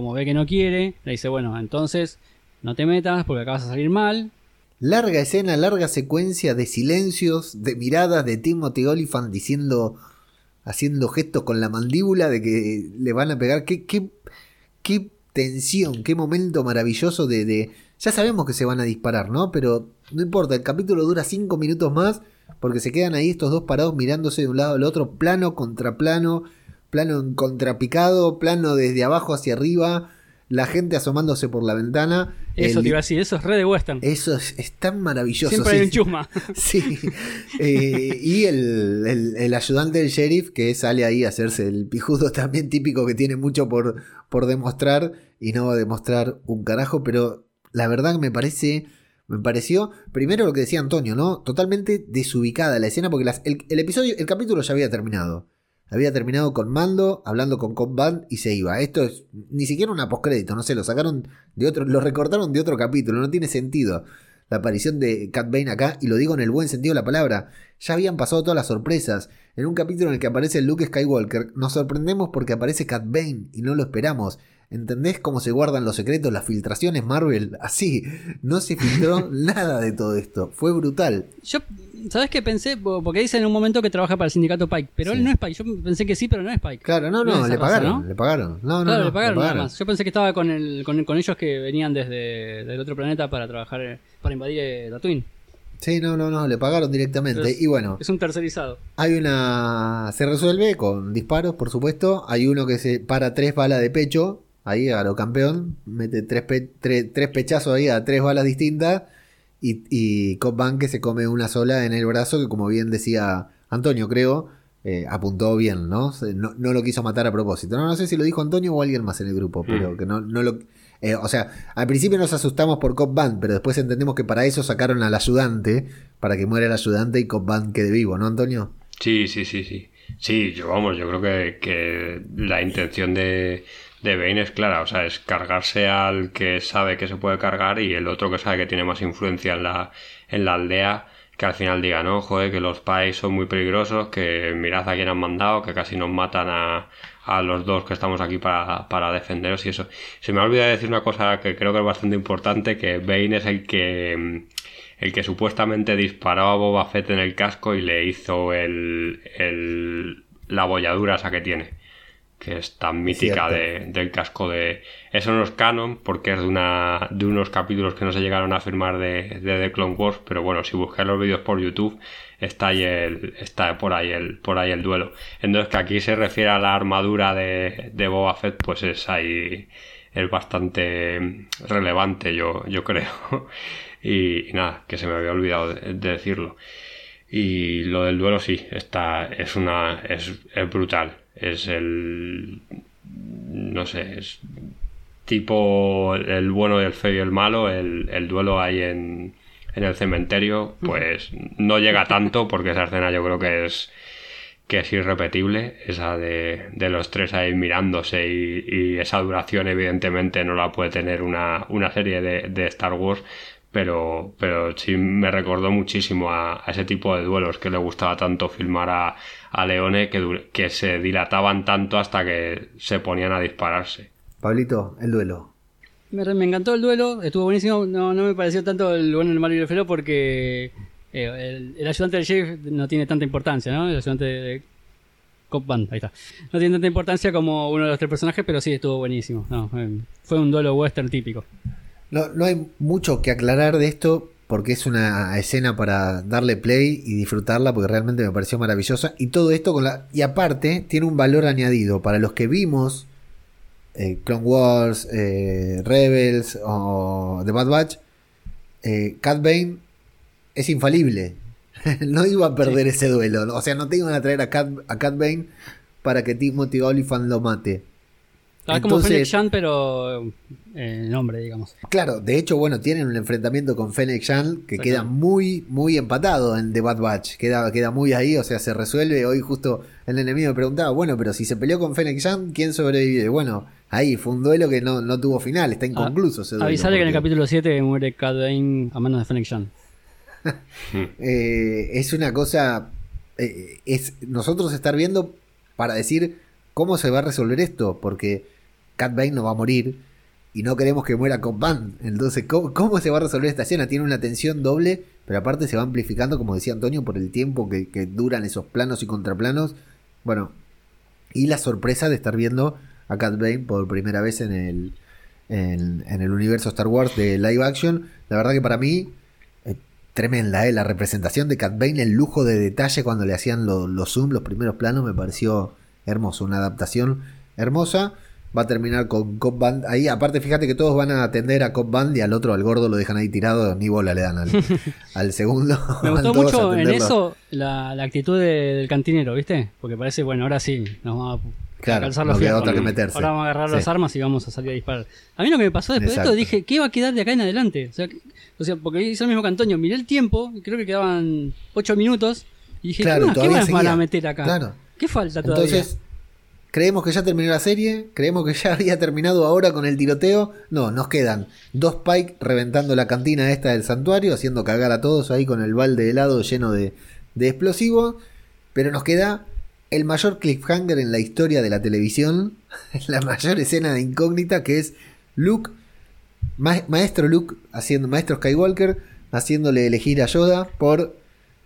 Speaker 3: Como ve que no quiere, le dice, bueno, entonces no te metas porque acabas a salir mal,
Speaker 1: Larga escena, larga secuencia de silencios, de miradas de Timothy Olyphant diciendo, haciendo gestos con la mandíbula de que le van a pegar. Qué, qué, qué tensión, qué momento maravilloso de, de, Ya sabemos que se van a disparar, ¿no? Pero no importa, el capítulo dura cinco minutos más porque se quedan ahí estos dos parados mirándose de un lado al otro, plano contra plano, plano en contrapicado, plano desde abajo hacia arriba la gente asomándose por la ventana.
Speaker 3: Eso te iba a decir, eso es re de western.
Speaker 1: Eso es, tan maravilloso.
Speaker 3: Siempre hay un chusma.
Speaker 1: Sí. Eh, y el, ayudante del sheriff que sale ahí a hacerse el pijudo también típico que tiene mucho por, por demostrar y no va a demostrar un carajo, pero la verdad me parece... Me pareció, primero lo que decía Antonio, ¿no? Totalmente desubicada la escena porque el episodio, el capítulo ya había terminado. Había terminado con Mando, hablando con Cobb Band y se iba. Esto es ni siquiera una postcrédito, no sé, lo sacaron de otro, lo recortaron de otro capítulo, no tiene sentido la aparición de Cat Bane acá, y lo digo en el buen sentido de la palabra. Ya habían pasado todas las sorpresas. En un capítulo en el que aparece Luke Skywalker, nos sorprendemos porque aparece Cat Bane y no lo esperamos. ¿Entendés cómo se guardan los secretos, las filtraciones Marvel? Así, no se filtró nada de todo esto. Fue brutal.
Speaker 3: Yo, ¿sabes qué pensé? Porque dice en un momento que trabaja para el sindicato Pike, pero él no es Pike. Yo pensé que sí, pero no es Pike.
Speaker 1: Claro, no, no, le, pagaron, le pagaron. No, no,
Speaker 3: le pagaron, nada más. Yo pensé que estaba con, el, con, con ellos que venían desde el otro planeta para trabajar, para invadir eh, Tatooine.
Speaker 1: Sí, no, no, no, le pagaron directamente. y bueno.
Speaker 3: Es un tercerizado.
Speaker 1: Hay una. Se resuelve con disparos, por supuesto. Hay uno que se para tres balas de pecho ahí a lo campeón, mete tres, tres pechazos ahí a tres balas distintas y, y Cop que se come una sola en el brazo que como bien decía Antonio creo, eh, apuntó bien, ¿no? ¿no? ¿no? lo quiso matar a propósito. No, no sé si lo dijo Antonio o alguien más en el grupo, pero mm. que no, no lo... Eh, o sea, al principio nos asustamos por Cop pero después entendemos que para eso sacaron al ayudante, para que muera el ayudante y Cop quede vivo, ¿no, Antonio?
Speaker 2: Sí, sí, sí, sí. Sí, yo vamos, yo creo que, que la intención de, de Bane es clara, o sea, es cargarse al que sabe que se puede cargar y el otro que sabe que tiene más influencia en la, en la aldea, que al final diga, no, joder, que los pais son muy peligrosos, que mirad a quién han mandado, que casi nos matan a, a los dos que estamos aquí para, para defenderos y eso. Se me ha olvidado decir una cosa que creo que es bastante importante, que Bane es el que el que supuestamente disparó a Boba Fett en el casco y le hizo el, el la bolladura esa que tiene que es tan mítica del casco de... Eso no es canon porque es de, una, de unos capítulos que no se llegaron a firmar de, de The Clone Wars, pero bueno, si buscáis los vídeos por YouTube está, ahí el, está por, ahí el, por ahí el duelo. Entonces que aquí se refiere a la armadura de, de Boba Fett, pues es ahí es bastante relevante yo, yo creo. y, nada, que se me había olvidado de, decirlo. Y lo del duelo sí, está, es una, es, es brutal es el no sé es tipo el bueno el feo y el malo el, duelo ahí en, en el cementerio, pues no llega tanto porque esa escena yo creo que es que es irrepetible, esa de, de los tres ahí mirándose y, esa duración evidentemente no la puede tener una, una serie de, de, Star Wars, pero, pero sí me recordó muchísimo a, ese tipo de duelos que le gustaba tanto filmar a, a Leone que, que se dilataban tanto hasta que se ponían a dispararse.
Speaker 1: Pablito, el duelo.
Speaker 3: Me, encantó el duelo, estuvo buenísimo, no, no me pareció tanto el bueno, el malo y el feo porque eh, el, ayudante del sheriff no tiene tanta importancia, ¿no? El ayudante de Cop Band, ahí está. No tiene tanta importancia como uno de los tres personajes, pero sí estuvo buenísimo. Eh, fue un duelo western típico.
Speaker 1: No, no hay mucho que aclarar de esto porque es una escena para darle play y disfrutarla porque realmente me pareció maravillosa y todo esto con la y aparte tiene un valor añadido para los que vimos eh, Clone Wars, Rebels o The Bad Batch, Cat Bane es infalible. no iba a perder ese duelo. O sea, no te iban a traer a Cat, a Cat Bane para que Timothy Olyphant lo mate.
Speaker 3: Es como Fennec Shan, pero en eh, nombre, digamos.
Speaker 1: Claro, de hecho, bueno, tienen un enfrentamiento con Fennec Shan que queda muy, muy empatado en The Bad Batch. Queda, queda muy ahí, o sea, se resuelve. Hoy justo el enemigo me preguntaba, bueno, pero si se peleó con Fennec Shan, ¿quién sobrevive? Bueno, ahí fue un duelo que no, tuvo final, está inconcluso ese
Speaker 3: duelo. que en el capítulo 7 muere Bane a manos de Fennec Shan.
Speaker 1: Eh, es una cosa. Eh, es nosotros estar viendo para decir cómo se va a resolver esto, porque Cat Bane no va a morir y no queremos que muera Cop Band. Entonces, ¿cómo, se va a resolver esta escena? Tiene una tensión doble, pero aparte se va amplificando, como decía Antonio, por el tiempo que, duran esos planos y contraplanos. Bueno, y la sorpresa de estar viendo a Cat Bane por primera vez en el, en, el universo Star Wars de live action. La verdad que para mí tremenda, ¿eh? La representación de Cat Bane, el lujo de detalle cuando le hacían los zoom, los primeros planos, me pareció hermoso. Una adaptación hermosa. Va a terminar con Cop Band. Ahí, aparte, fíjate que todos van a atender a Cop Band y al otro, al gordo, lo dejan ahí tirado. Ni bola le dan al, segundo.
Speaker 3: Me gustó mucho en eso la, actitud del cantinero, ¿viste? Porque parece, bueno, ahora sí, nos vamos a
Speaker 1: Claro, los no otra que meterse.
Speaker 3: Ahora vamos a agarrar las armas y vamos a salir a disparar. A mí lo que me pasó después de esto, dije, ¿qué va a quedar de acá en adelante? O sea, o sea, porque hizo lo mismo que Antonio, miré el tiempo, creo que quedaban 8 minutos, y dije, ¿qué, más, van a meter acá? Claro. ¿Qué falta todavía? Entonces,
Speaker 1: creemos que ya terminó la serie, creemos que ya había terminado ahora con el tiroteo. No, nos quedan dos Pike reventando la cantina esta del santuario, haciendo cagar a todos ahí con el balde de helado lleno de, explosivos. Pero nos queda el mayor cliffhanger en la historia de la televisión, la mayor escena de incógnita que es Luke maestro Luke, haciendo, maestro Skywalker, haciéndole elegir a Yoda por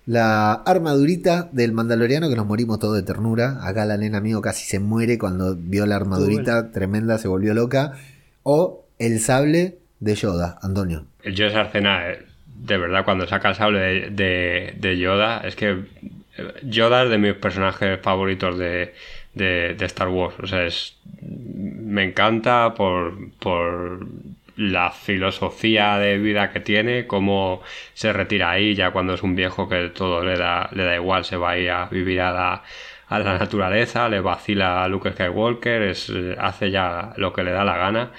Speaker 1: la armadurita del Mandaloriano, que nos morimos todos de ternura. Acá la nena amigo casi se muere cuando vio la armadurita tremenda, se volvió loca. O el sable de Yoda, Antonio.
Speaker 2: Yo esa escena, eh, de verdad, cuando saca el sable de, Yoda, es que eh, Yoda es de mis personajes favoritos de, de, Star Wars. O sea, es, me encanta por, por la filosofía de vida que tiene, cómo se retira ahí ya cuando es un viejo que todo le da, le da igual, se va a ir a vivir a la, a la naturaleza, le vacila a Luke Skywalker, es, hace ya lo que le da la gana.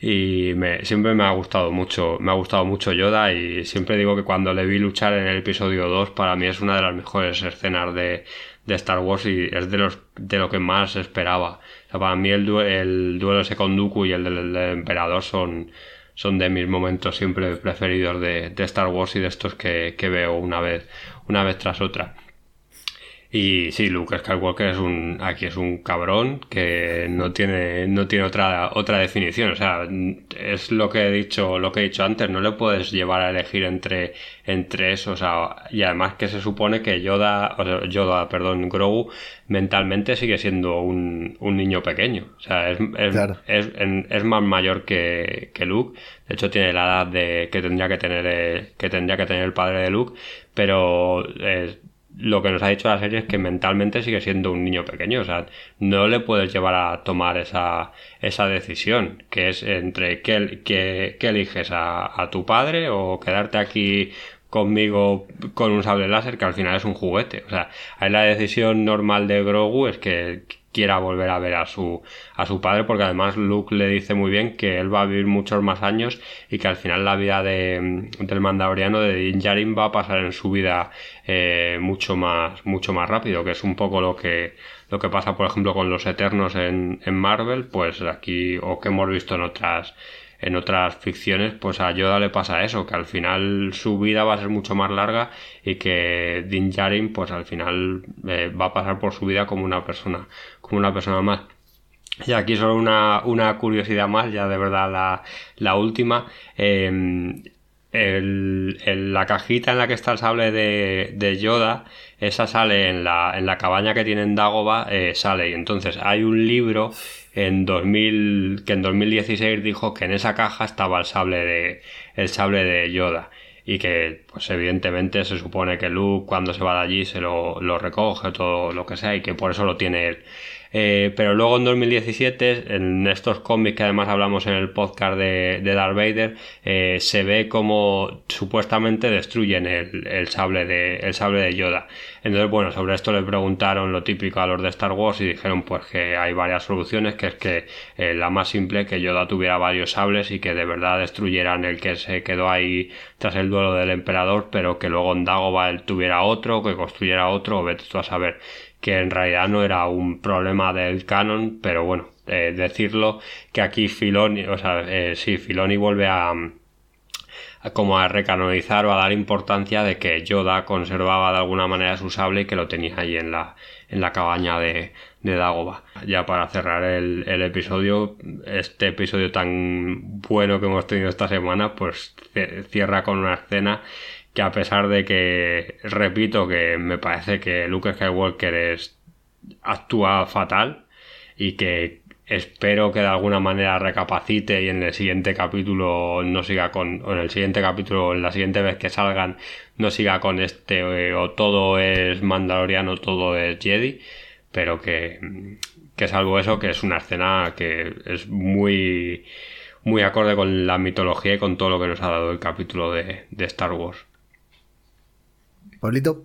Speaker 2: Y me, siempre me ha gustado mucho, me ha gustado mucho Yoda y siempre digo que cuando le vi luchar en el episodio 2 para mí es una de las mejores escenas de, de Star Wars y es de los de lo que más esperaba para mí el, el duelo ese con Dooku y el del, emperador son, son de mis momentos siempre preferidos de, de Star Wars y de estos que, que, veo una vez, una vez tras otra. Y sí, Luke Skywalker es un, aquí es un cabrón que no tiene, no tiene otra, otra definición. O sea, es lo que he dicho, lo que he dicho antes, no le puedes llevar a elegir entre, entre eso. O sea, y además que se supone que Yoda, o sea, Yoda, perdón, Grogu, mentalmente sigue siendo un, un niño pequeño. O sea, es, es, es, más mayor que, que Luke. De hecho, tiene la edad de, que tendría que tener, eh, que tendría que tener el padre de Luke, pero eh, lo que nos ha dicho la serie es que mentalmente sigue siendo un niño pequeño, o sea, no le puedes llevar a tomar esa, esa decisión, que es entre qué, qué, eliges a, a, tu padre o quedarte aquí conmigo con un sable láser que al final es un juguete. O sea, ahí la decisión normal de Grogu es que quiera volver a ver a su, a su padre, porque además Luke le dice muy bien que él va a vivir muchos más años y que al final la vida de, del mandaloriano de Din Djarin va a pasar en su vida eh, mucho más, mucho más rápido, que es un poco lo que, lo que pasa, por ejemplo, con los Eternos en, en Marvel, pues aquí, o que hemos visto en otras, en otras ficciones, pues a Yoda le pasa eso, que al final su vida va a ser mucho más larga y que Din Djarin, pues al final eh, va a pasar por su vida como una persona, como una persona más. Y aquí solo una, una curiosidad más, ya de verdad la, la última. El, la cajita en la que está el sable de, de Yoda, esa sale en la, en la cabaña que tiene en Dagoba, eh, sale. Y entonces hay un libro en 2000, que en 2016 dijo que en esa caja estaba el sable de, el sable de Yoda. Y que, pues evidentemente se supone que Luke cuando se va de allí se lo, lo recoge, todo lo que sea, y que por eso lo tiene él. Eh, pero luego en 2017, en estos cómics que además hablamos en el podcast de, Darth Vader, eh, se ve como supuestamente destruyen el, sable de, el sable de Yoda. Entonces, bueno, sobre esto le preguntaron lo típico a los de Star Wars y dijeron pues que hay varias soluciones, que es que eh, la más simple, que Yoda tuviera varios sables y que de verdad destruyeran el que se quedó ahí tras el duelo del emperador, pero que luego en Dagobah tuviera otro, que construyera otro, o vete tú a saber que en realidad no era un problema del canon, pero bueno, eh, decirlo que aquí Filoni, o sea, eh, sí, Filoni vuelve a, a, como a recanonizar o a dar importancia de que Yoda conservaba de alguna manera su sable y que lo tenía ahí en la, en la cabaña de, de Dagoba. Ya para cerrar el, el, episodio, este episodio tan bueno que hemos tenido esta semana, pues cierra con una escena que a pesar de que, repito, que me parece que Luke Skywalker es, actúa fatal y que espero que de alguna manera recapacite y en el siguiente capítulo no siga con, o en el siguiente capítulo, en la siguiente vez que salgan, no siga con este, eh, o todo es mandaloriano, todo es Jedi, pero que, que salvo eso, que es una escena que es muy, muy acorde con la mitología y con todo lo que nos ha dado el capítulo de, de Star Wars.
Speaker 1: Pablito.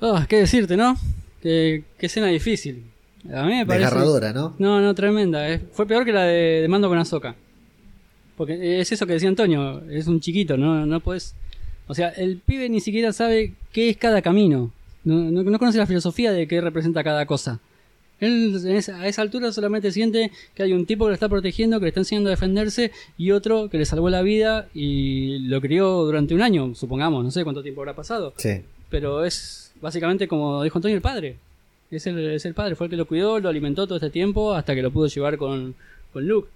Speaker 3: Oh, ¿Qué decirte, no? Qué, qué escena difícil. A mí me parece.
Speaker 1: Desgarradora, ¿no?
Speaker 3: No, no, tremenda. Fue peor que la de, de Mando con Azoka. Porque es eso que decía Antonio, es un chiquito, no, no puedes. O sea, el pibe ni siquiera sabe qué es cada camino. No, no, no conoce la filosofía de qué representa cada cosa. Él esa, a esa altura solamente siente que hay un tipo que lo está protegiendo, que le está enseñando a defenderse, y otro que le salvó la vida y lo crió durante un año, supongamos, no sé cuánto tiempo habrá pasado.
Speaker 1: Sí.
Speaker 3: Pero es básicamente como dijo Antonio, el padre. Es el, es el padre, fue el que lo cuidó, lo alimentó todo este tiempo hasta que lo pudo llevar con, con Luke.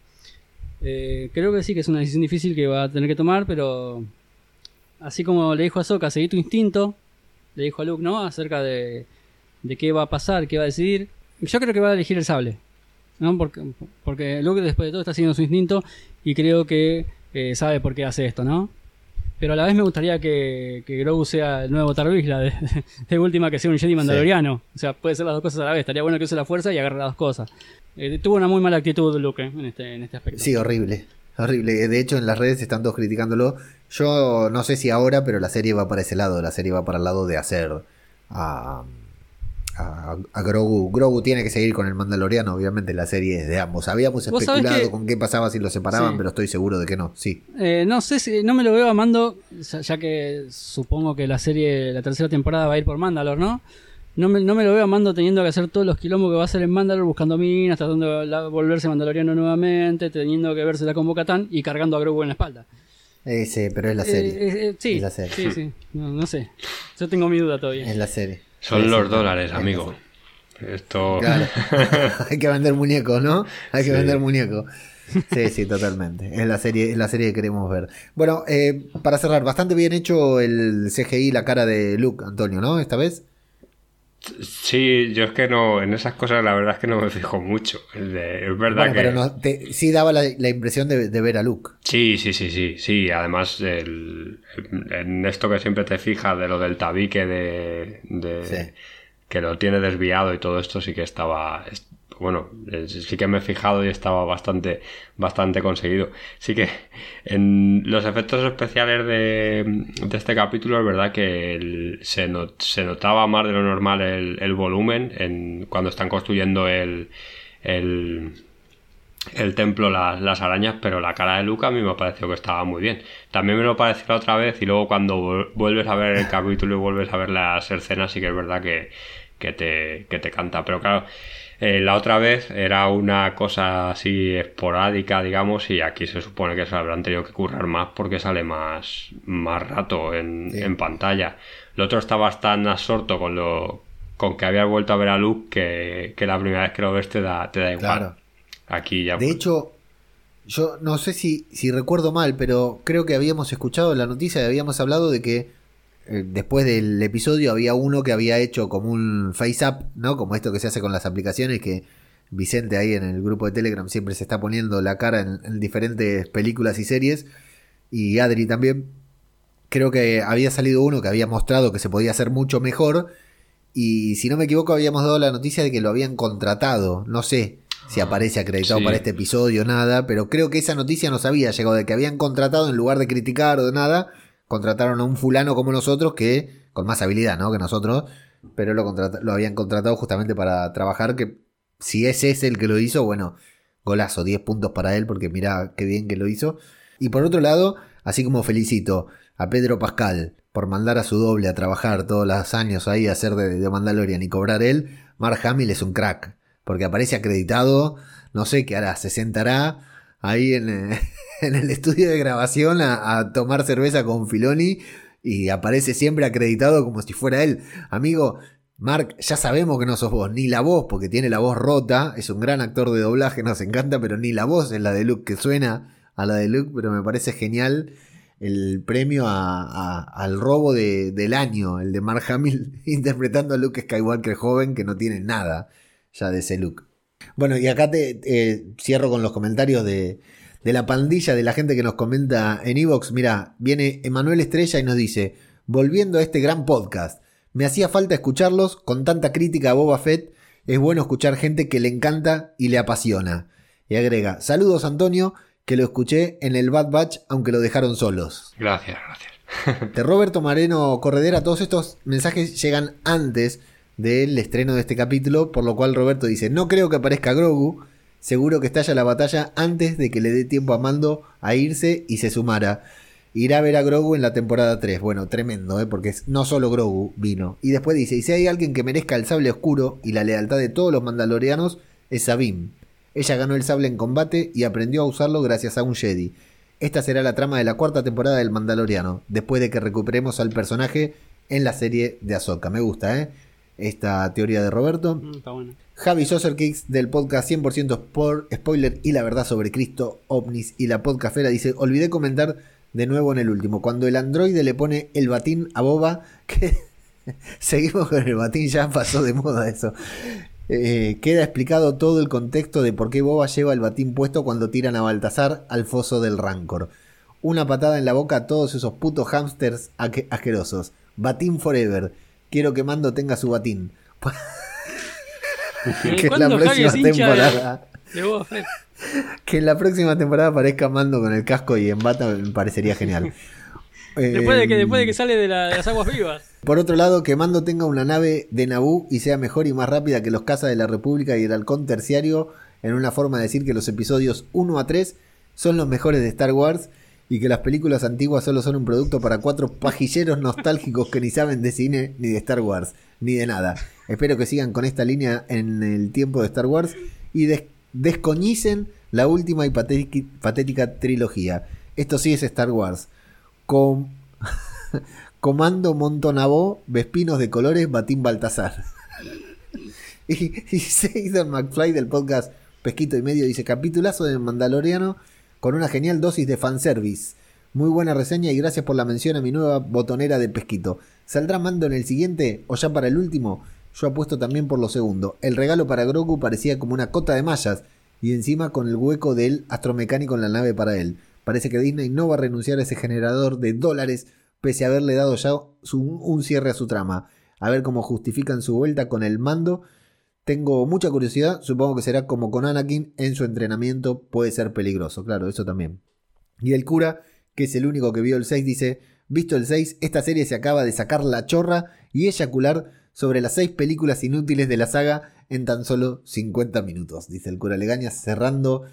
Speaker 3: Eh, creo que sí, que es una decisión difícil que va a tener que tomar, pero así como le dijo a Soka, seguí tu instinto, le dijo a Luke, ¿no? Acerca de, de qué va a pasar, qué va a decidir. Yo creo que va a elegir el sable. ¿no? Porque, porque Luke después de todo está siguiendo su instinto y creo que eh, sabe por qué hace esto, ¿no? Pero a la vez me gustaría que, que Grogu sea el nuevo Tarvisla, de, de, última que sea un Jedi mandaloriano. Sí. O sea, puede ser las dos cosas a la vez. Estaría bueno que use la fuerza y agarre las dos cosas. Eh, tuvo una muy mala actitud Luke en este, en este aspecto.
Speaker 1: Sí, horrible. Horrible. De hecho, en las redes están todos criticándolo. Yo no sé si ahora, pero la serie va para ese lado. La serie va para el lado de hacer a, a, a, Grogu. Grogu tiene que seguir con el Mandaloriano, obviamente la serie es de ambos. Habíamos especulado que... con qué pasaba si lo separaban, sí. pero estoy seguro de que no, sí.
Speaker 3: Eh, no sé si, no me lo veo amando, ya, ya, que supongo que la serie, la tercera temporada va a ir por Mandalor, ¿no? No me, no me lo veo amando teniendo que hacer todos los quilombos que va a hacer en Mandalor, buscando minas, tratando de volverse mandaloriano nuevamente, teniendo que verse la con Bocatán y cargando a Grogu en la espalda.
Speaker 1: Eh, sí, pero es la serie.
Speaker 3: Eh, sí,
Speaker 1: es la serie.
Speaker 3: sí, sí. No, no, sé. Yo tengo mi duda todavía.
Speaker 1: Es la serie.
Speaker 2: Son los dólares, amigo. Esto.
Speaker 1: Claro. Hay que vender muñecos, ¿no? Hay que sí. vender muñecos. Sí, sí, totalmente. Es la serie, es la serie que queremos ver. Bueno, eh, para cerrar, bastante bien hecho el CGI, la cara de Luke, Antonio, ¿no? Esta vez.
Speaker 2: Sí, yo es que no, en esas cosas la verdad es que no me fijo mucho. Es verdad
Speaker 1: bueno,
Speaker 2: que.
Speaker 1: Pero no, te, sí daba la, la impresión de, de, ver a Luke.
Speaker 2: Sí, sí, sí, sí. Sí, además, el, en esto que siempre te fijas de lo del tabique de. de sí. Que lo tiene desviado y todo esto, sí que estaba. Bueno, sí que me he fijado y estaba bastante, bastante conseguido. Sí que en los efectos especiales de, este capítulo es verdad que se, notaba más de lo normal el, volumen en, cuando están construyendo el, el, templo, las, arañas, pero la cara de Luca a mí me pareció que estaba muy bien. También me lo pareció otra vez y luego cuando vuelves a ver el capítulo y vuelves a ver las escenas sí que es verdad que, que, te, que te canta. Pero claro, eh, la otra vez era una cosa así esporádica, digamos, y aquí se supone que se habrán tenido que currar más porque sale más, más rato en, en pantalla. El otro estaba tan absorto con lo con que habías vuelto a ver a Luke que, que la primera vez que lo ves te da, te da igual. Aquí ya.
Speaker 1: De hecho, yo no sé si, si recuerdo mal, pero creo que habíamos escuchado la noticia y habíamos hablado de que después del episodio había uno que había hecho como un face up, ¿no? Como esto que se hace con las aplicaciones que Vicente ahí en el grupo de Telegram siempre se está poniendo la cara en, diferentes películas y series. Y Adri también. Creo que había salido uno que había mostrado que se podía hacer mucho mejor. Y si no me equivoco, habíamos dado la noticia de que lo habían contratado. No sé si aparece acreditado para este episodio, nada, pero creo que esa noticia nos había llegado de que habían contratado en lugar de criticar o de nada, contrataron a un fulano como nosotros que con más habilidad, ¿no? Que nosotros, pero lo, habían contratado justamente para trabajar que si ese es el que lo hizo, bueno, golazo, 10 puntos para él porque mira qué bien que lo hizo. Y por otro lado, así como felicito a Pedro Pascal por mandar a su doble a trabajar todos los años ahí a hacer de, de Mandalorian y cobrar él, Mark Hamill es un crack porque aparece acreditado, no sé qué hará, se sentará ahí en, eh, el estudio de grabación a, tomar cerveza con Filoni y aparece siempre acreditado como si fuera él. Amigo, Mark, ya sabemos que no sos vos, ni la voz, porque tiene la voz rota, es un gran actor de doblaje, nos encanta, pero ni la voz es la de Luke, que suena a la de Luke, pero me parece genial el premio al robo del año, el de Mark Hamill interpretando a Luke Skywalker joven que no tiene nada ya de ese look. Bueno, y acá te cierro con los comentarios de, de la pandilla de la gente que nos comenta en Evox. Mira, viene Emanuel Estrella y nos dice, volviendo a este gran podcast, me hacía falta escucharlos con tanta crítica a Boba Fett, es bueno escuchar gente que le encanta y le apasiona. Y agrega, saludos Antonio, que lo escuché en el Bad Batch aunque lo dejaron solos.
Speaker 2: Gracias, gracias.
Speaker 1: De Roberto Mareno Corredera, todos estos mensajes llegan antes del estreno de este capítulo, por lo cual Roberto dice, no creo que aparezca Grogu, seguro que estalla la batalla antes de que le dé tiempo a Mando a irse y se sumara. Irá a ver a Grogu en la temporada 3. Bueno, tremendo, ¿eh? porque no solo Grogu vino. Y después dice, y si hay alguien que merezca el sable oscuro y la lealtad de todos los mandalorianos, es Sabine. Ella ganó el sable en combate y aprendió a usarlo gracias a un Jedi. Esta será la trama de la cuarta temporada del Mandaloriano, después de que recuperemos al personaje en la serie de Ahsoka. Me gusta, ¿eh? Esta teoría de Roberto. Mm, está bueno. Javi Soserkix del podcast 100% por spoiler y la verdad sobre Cristo, ovnis y la podcastera dice, olvidé comentar de nuevo en el último, cuando el androide le pone el batín a Boba, que seguimos con el batín, ya pasó de moda eso. Eh, queda explicado todo el contexto de por qué Boba lleva el batín puesto cuando tiran a Baltasar al foso del Rancor. Una patada en la boca a todos esos putos hamsters asquerosos. Batín forever. Quiero que Mando tenga su batín. que en la próxima temporada. que en la próxima temporada aparezca Mando con el casco y en bata me parecería genial.
Speaker 3: después, de que, después de que sale de, las aguas vivas.
Speaker 1: Por otro lado, que Mando tenga una nave de Naboo y sea mejor y más rápida que los cazas de la República y el halcón terciario, en una forma de decir que los episodios 1 a 3 son los mejores de Star Wars y que las películas antiguas solo son un producto para cuatro pajilleros nostálgicos que ni saben de cine, ni de Star Wars, ni de nada. Espero que sigan con esta línea en el tiempo de Star Wars y descoñicen la última y patética trilogía. Esto sí es Star Wars. Com Comando Montonabó, Vespinos de Colores, Batín Baltasar. y, y Seidon McFly del podcast Pesquito y Medio dice: Capitulazo de Mandaloriano con una genial dosis de fanservice. Muy buena reseña y gracias por la mención a mi nueva botonera de pesquito. ¿Saldrá Mando en el siguiente o ya para el último? Yo apuesto también por lo segundo. El regalo para Grogu parecía como una cota de mallas y encima con el hueco del astromecánico en la nave para él. Parece que Disney no va a renunciar a ese generador de dólares pese a haberle dado ya un cierre a su trama. A ver cómo justifican su vuelta con el mando Tengo mucha curiosidad, supongo que será como con Anakin, en su entrenamiento puede ser peligroso, claro, eso también. Y el cura, que es el único que vio el 6, dice, visto el 6, esta serie se acaba de sacar la chorra y eyacular sobre las 6 películas inútiles de la saga en tan solo 50 minutos, dice el cura Legaña, cerrando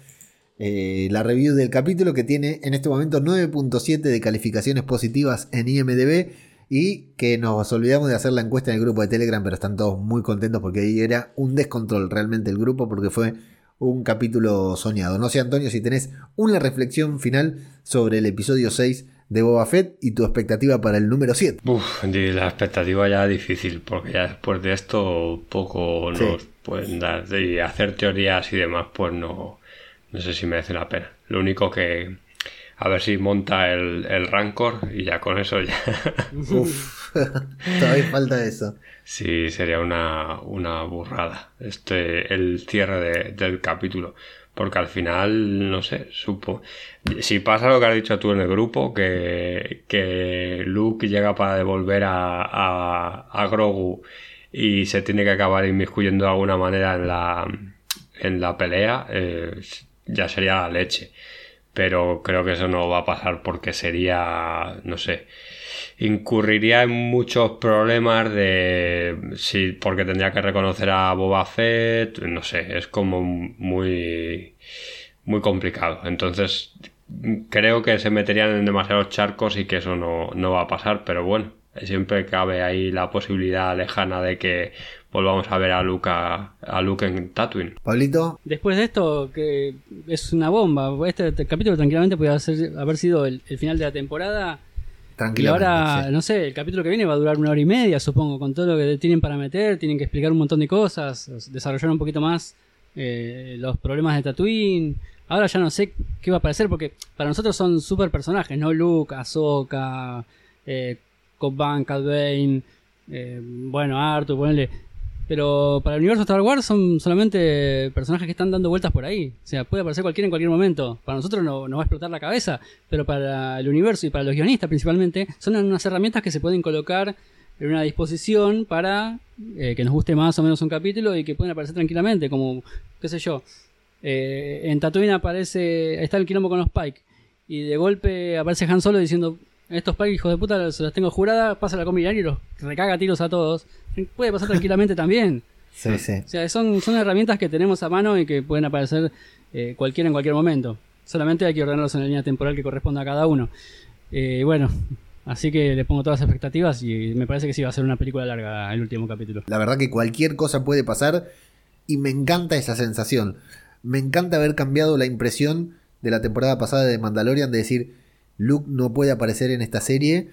Speaker 1: eh, la review del capítulo que tiene en este momento 9.7 de calificaciones positivas en IMDB y que nos olvidamos de hacer la encuesta en el grupo de Telegram, pero están todos muy contentos porque ahí era un descontrol realmente el grupo porque fue un capítulo soñado. No sé, Antonio, si tenés una reflexión final sobre el episodio 6 de Boba Fett y tu expectativa para el número 7.
Speaker 2: Uf, la expectativa ya difícil, porque ya después de esto poco nos pueden dar. Y hacer teorías y demás, pues no, no sé si merece la pena. Lo único que. A ver si monta el, el Rancor y ya con eso ya.
Speaker 1: Uf, todavía falta eso.
Speaker 2: Sí, sería una, una burrada. Este, el cierre del capítulo. Porque al final, no sé, supo. Si pasa lo que has dicho tú en el grupo, que, que Luke llega para devolver a, a, a Grogu y se tiene que acabar inmiscuyendo de alguna manera en la, en la pelea, eh, ya sería la leche. Pero creo que eso no va a pasar porque sería, no sé, incurriría en muchos problemas de sí, porque tendría que reconocer a Boba Fett, no sé, es como muy muy complicado. Entonces, creo que se meterían en demasiados charcos y que eso no, no va a pasar, pero bueno, siempre cabe ahí la posibilidad lejana de que volvamos a ver a Luke, a, Luke en Tatooine.
Speaker 1: Pablito.
Speaker 3: Después de esto, que es una bomba. Este, capítulo tranquilamente puede haber sido el, final de la temporada y ahora, no sé, el capítulo que viene va a durar una hora y media, supongo, con todo lo que tienen para meter, tienen que explicar un montón de cosas, desarrollar un poquito más eh, los problemas de Tatooine. Ahora ya no sé qué va a aparecer porque para nosotros son super personajes, ¿no? Luke, Ahsoka, eh, Cobb Van, eh, bueno, Arthur, ponele. Pero para el universo Star Wars son solamente personajes que están dando vueltas por ahí. O sea, puede aparecer cualquiera en cualquier momento. Para nosotros no, nos va a explotar la cabeza, pero para el universo y para los guionistas principalmente, son unas herramientas que se pueden colocar en una disposición para eh, que nos guste más o menos un capítulo y que pueden aparecer tranquilamente, como, qué sé yo. Eh, en Tatooine aparece, está el quilombo con los Pike y de golpe aparece Han Solo diciendo, estos Pike hijos de puta se los tengo jurada, pasa la comida y los recaga tiros a todos puede pasar tranquilamente también.
Speaker 1: Sí, sí.
Speaker 3: O sea, son, son herramientas que tenemos a mano y que pueden aparecer eh, cualquiera en cualquier momento. Solamente hay que ordenarlos en la línea temporal que corresponda a cada uno. Eh, bueno, así que le pongo todas las expectativas y me parece que sí va a ser una película larga el último capítulo.
Speaker 1: La verdad que cualquier cosa puede pasar y me encanta esa sensación. Me encanta haber cambiado la impresión de la temporada pasada de Mandalorian de decir Luke no puede aparecer en esta serie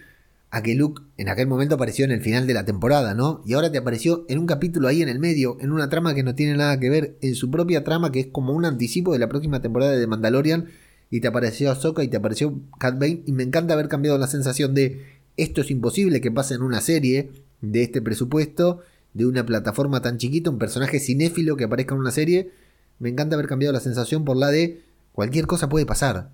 Speaker 1: a que Luke en aquel momento apareció en el final de la temporada, ¿no? Y ahora te apareció en un capítulo ahí en el medio, en una trama que no tiene nada que ver, en su propia trama que es como un anticipo de la próxima temporada de Mandalorian, y te apareció Ahsoka y te apareció Cat Bane, y me encanta haber cambiado la sensación de esto es imposible que pase en una serie de este presupuesto, de una plataforma tan chiquita, un personaje cinéfilo que aparezca en una serie, me encanta haber cambiado la sensación por la de cualquier cosa puede pasar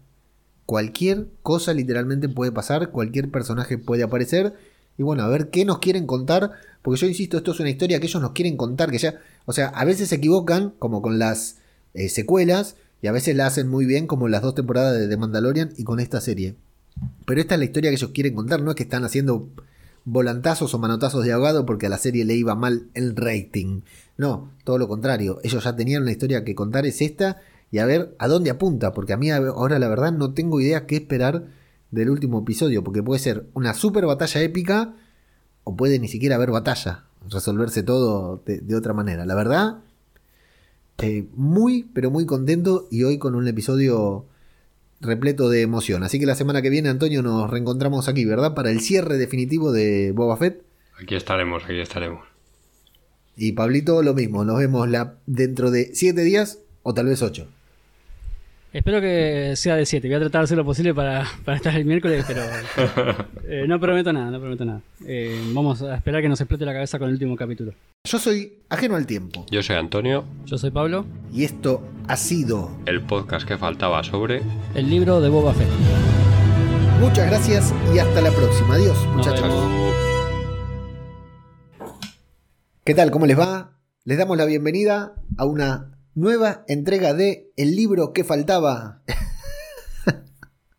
Speaker 1: cualquier cosa literalmente puede pasar, cualquier personaje puede aparecer. Y bueno, a ver qué nos quieren contar, porque yo insisto, esto es una historia que ellos nos quieren contar, que ya, o sea, a veces se equivocan, como con las eh, secuelas, y a veces la hacen muy bien, como las dos temporadas de The Mandalorian y con esta serie. Pero esta es la historia que ellos quieren contar, no es que están haciendo volantazos o manotazos de ahogado porque a la serie le iba mal el rating. No, todo lo contrario, ellos ya tenían una historia que contar, es esta, y a ver a dónde apunta, porque a mí ahora la verdad no tengo idea qué esperar del último episodio, porque puede ser una super batalla épica o puede ni siquiera haber batalla, resolverse todo de, otra manera. La verdad, eh, muy, pero muy contento y hoy con un episodio repleto de emoción. Así que la semana que viene, Antonio, nos reencontramos aquí, ¿verdad? Para el cierre definitivo de Boba Fett.
Speaker 2: Aquí estaremos, aquí estaremos.
Speaker 1: Y Pablito, lo mismo, nos vemos la, dentro de siete días o tal vez ocho.
Speaker 3: Espero que sea de 7. Voy a tratar de hacer lo posible para, estar el miércoles, pero eh, no prometo nada, no prometo nada. Eh, vamos a esperar que nos explote la cabeza con el último capítulo.
Speaker 1: Yo soy ajeno al tiempo.
Speaker 2: Yo soy Antonio.
Speaker 3: Yo soy Pablo.
Speaker 1: Y esto ha sido
Speaker 2: el podcast que faltaba sobre
Speaker 3: el libro de Boba Fett.
Speaker 1: Muchas gracias y hasta la próxima. Adiós, muchachos. ¿Qué tal? ¿Cómo les va? les damos la bienvenida a una nueva entrega de El libro que faltaba.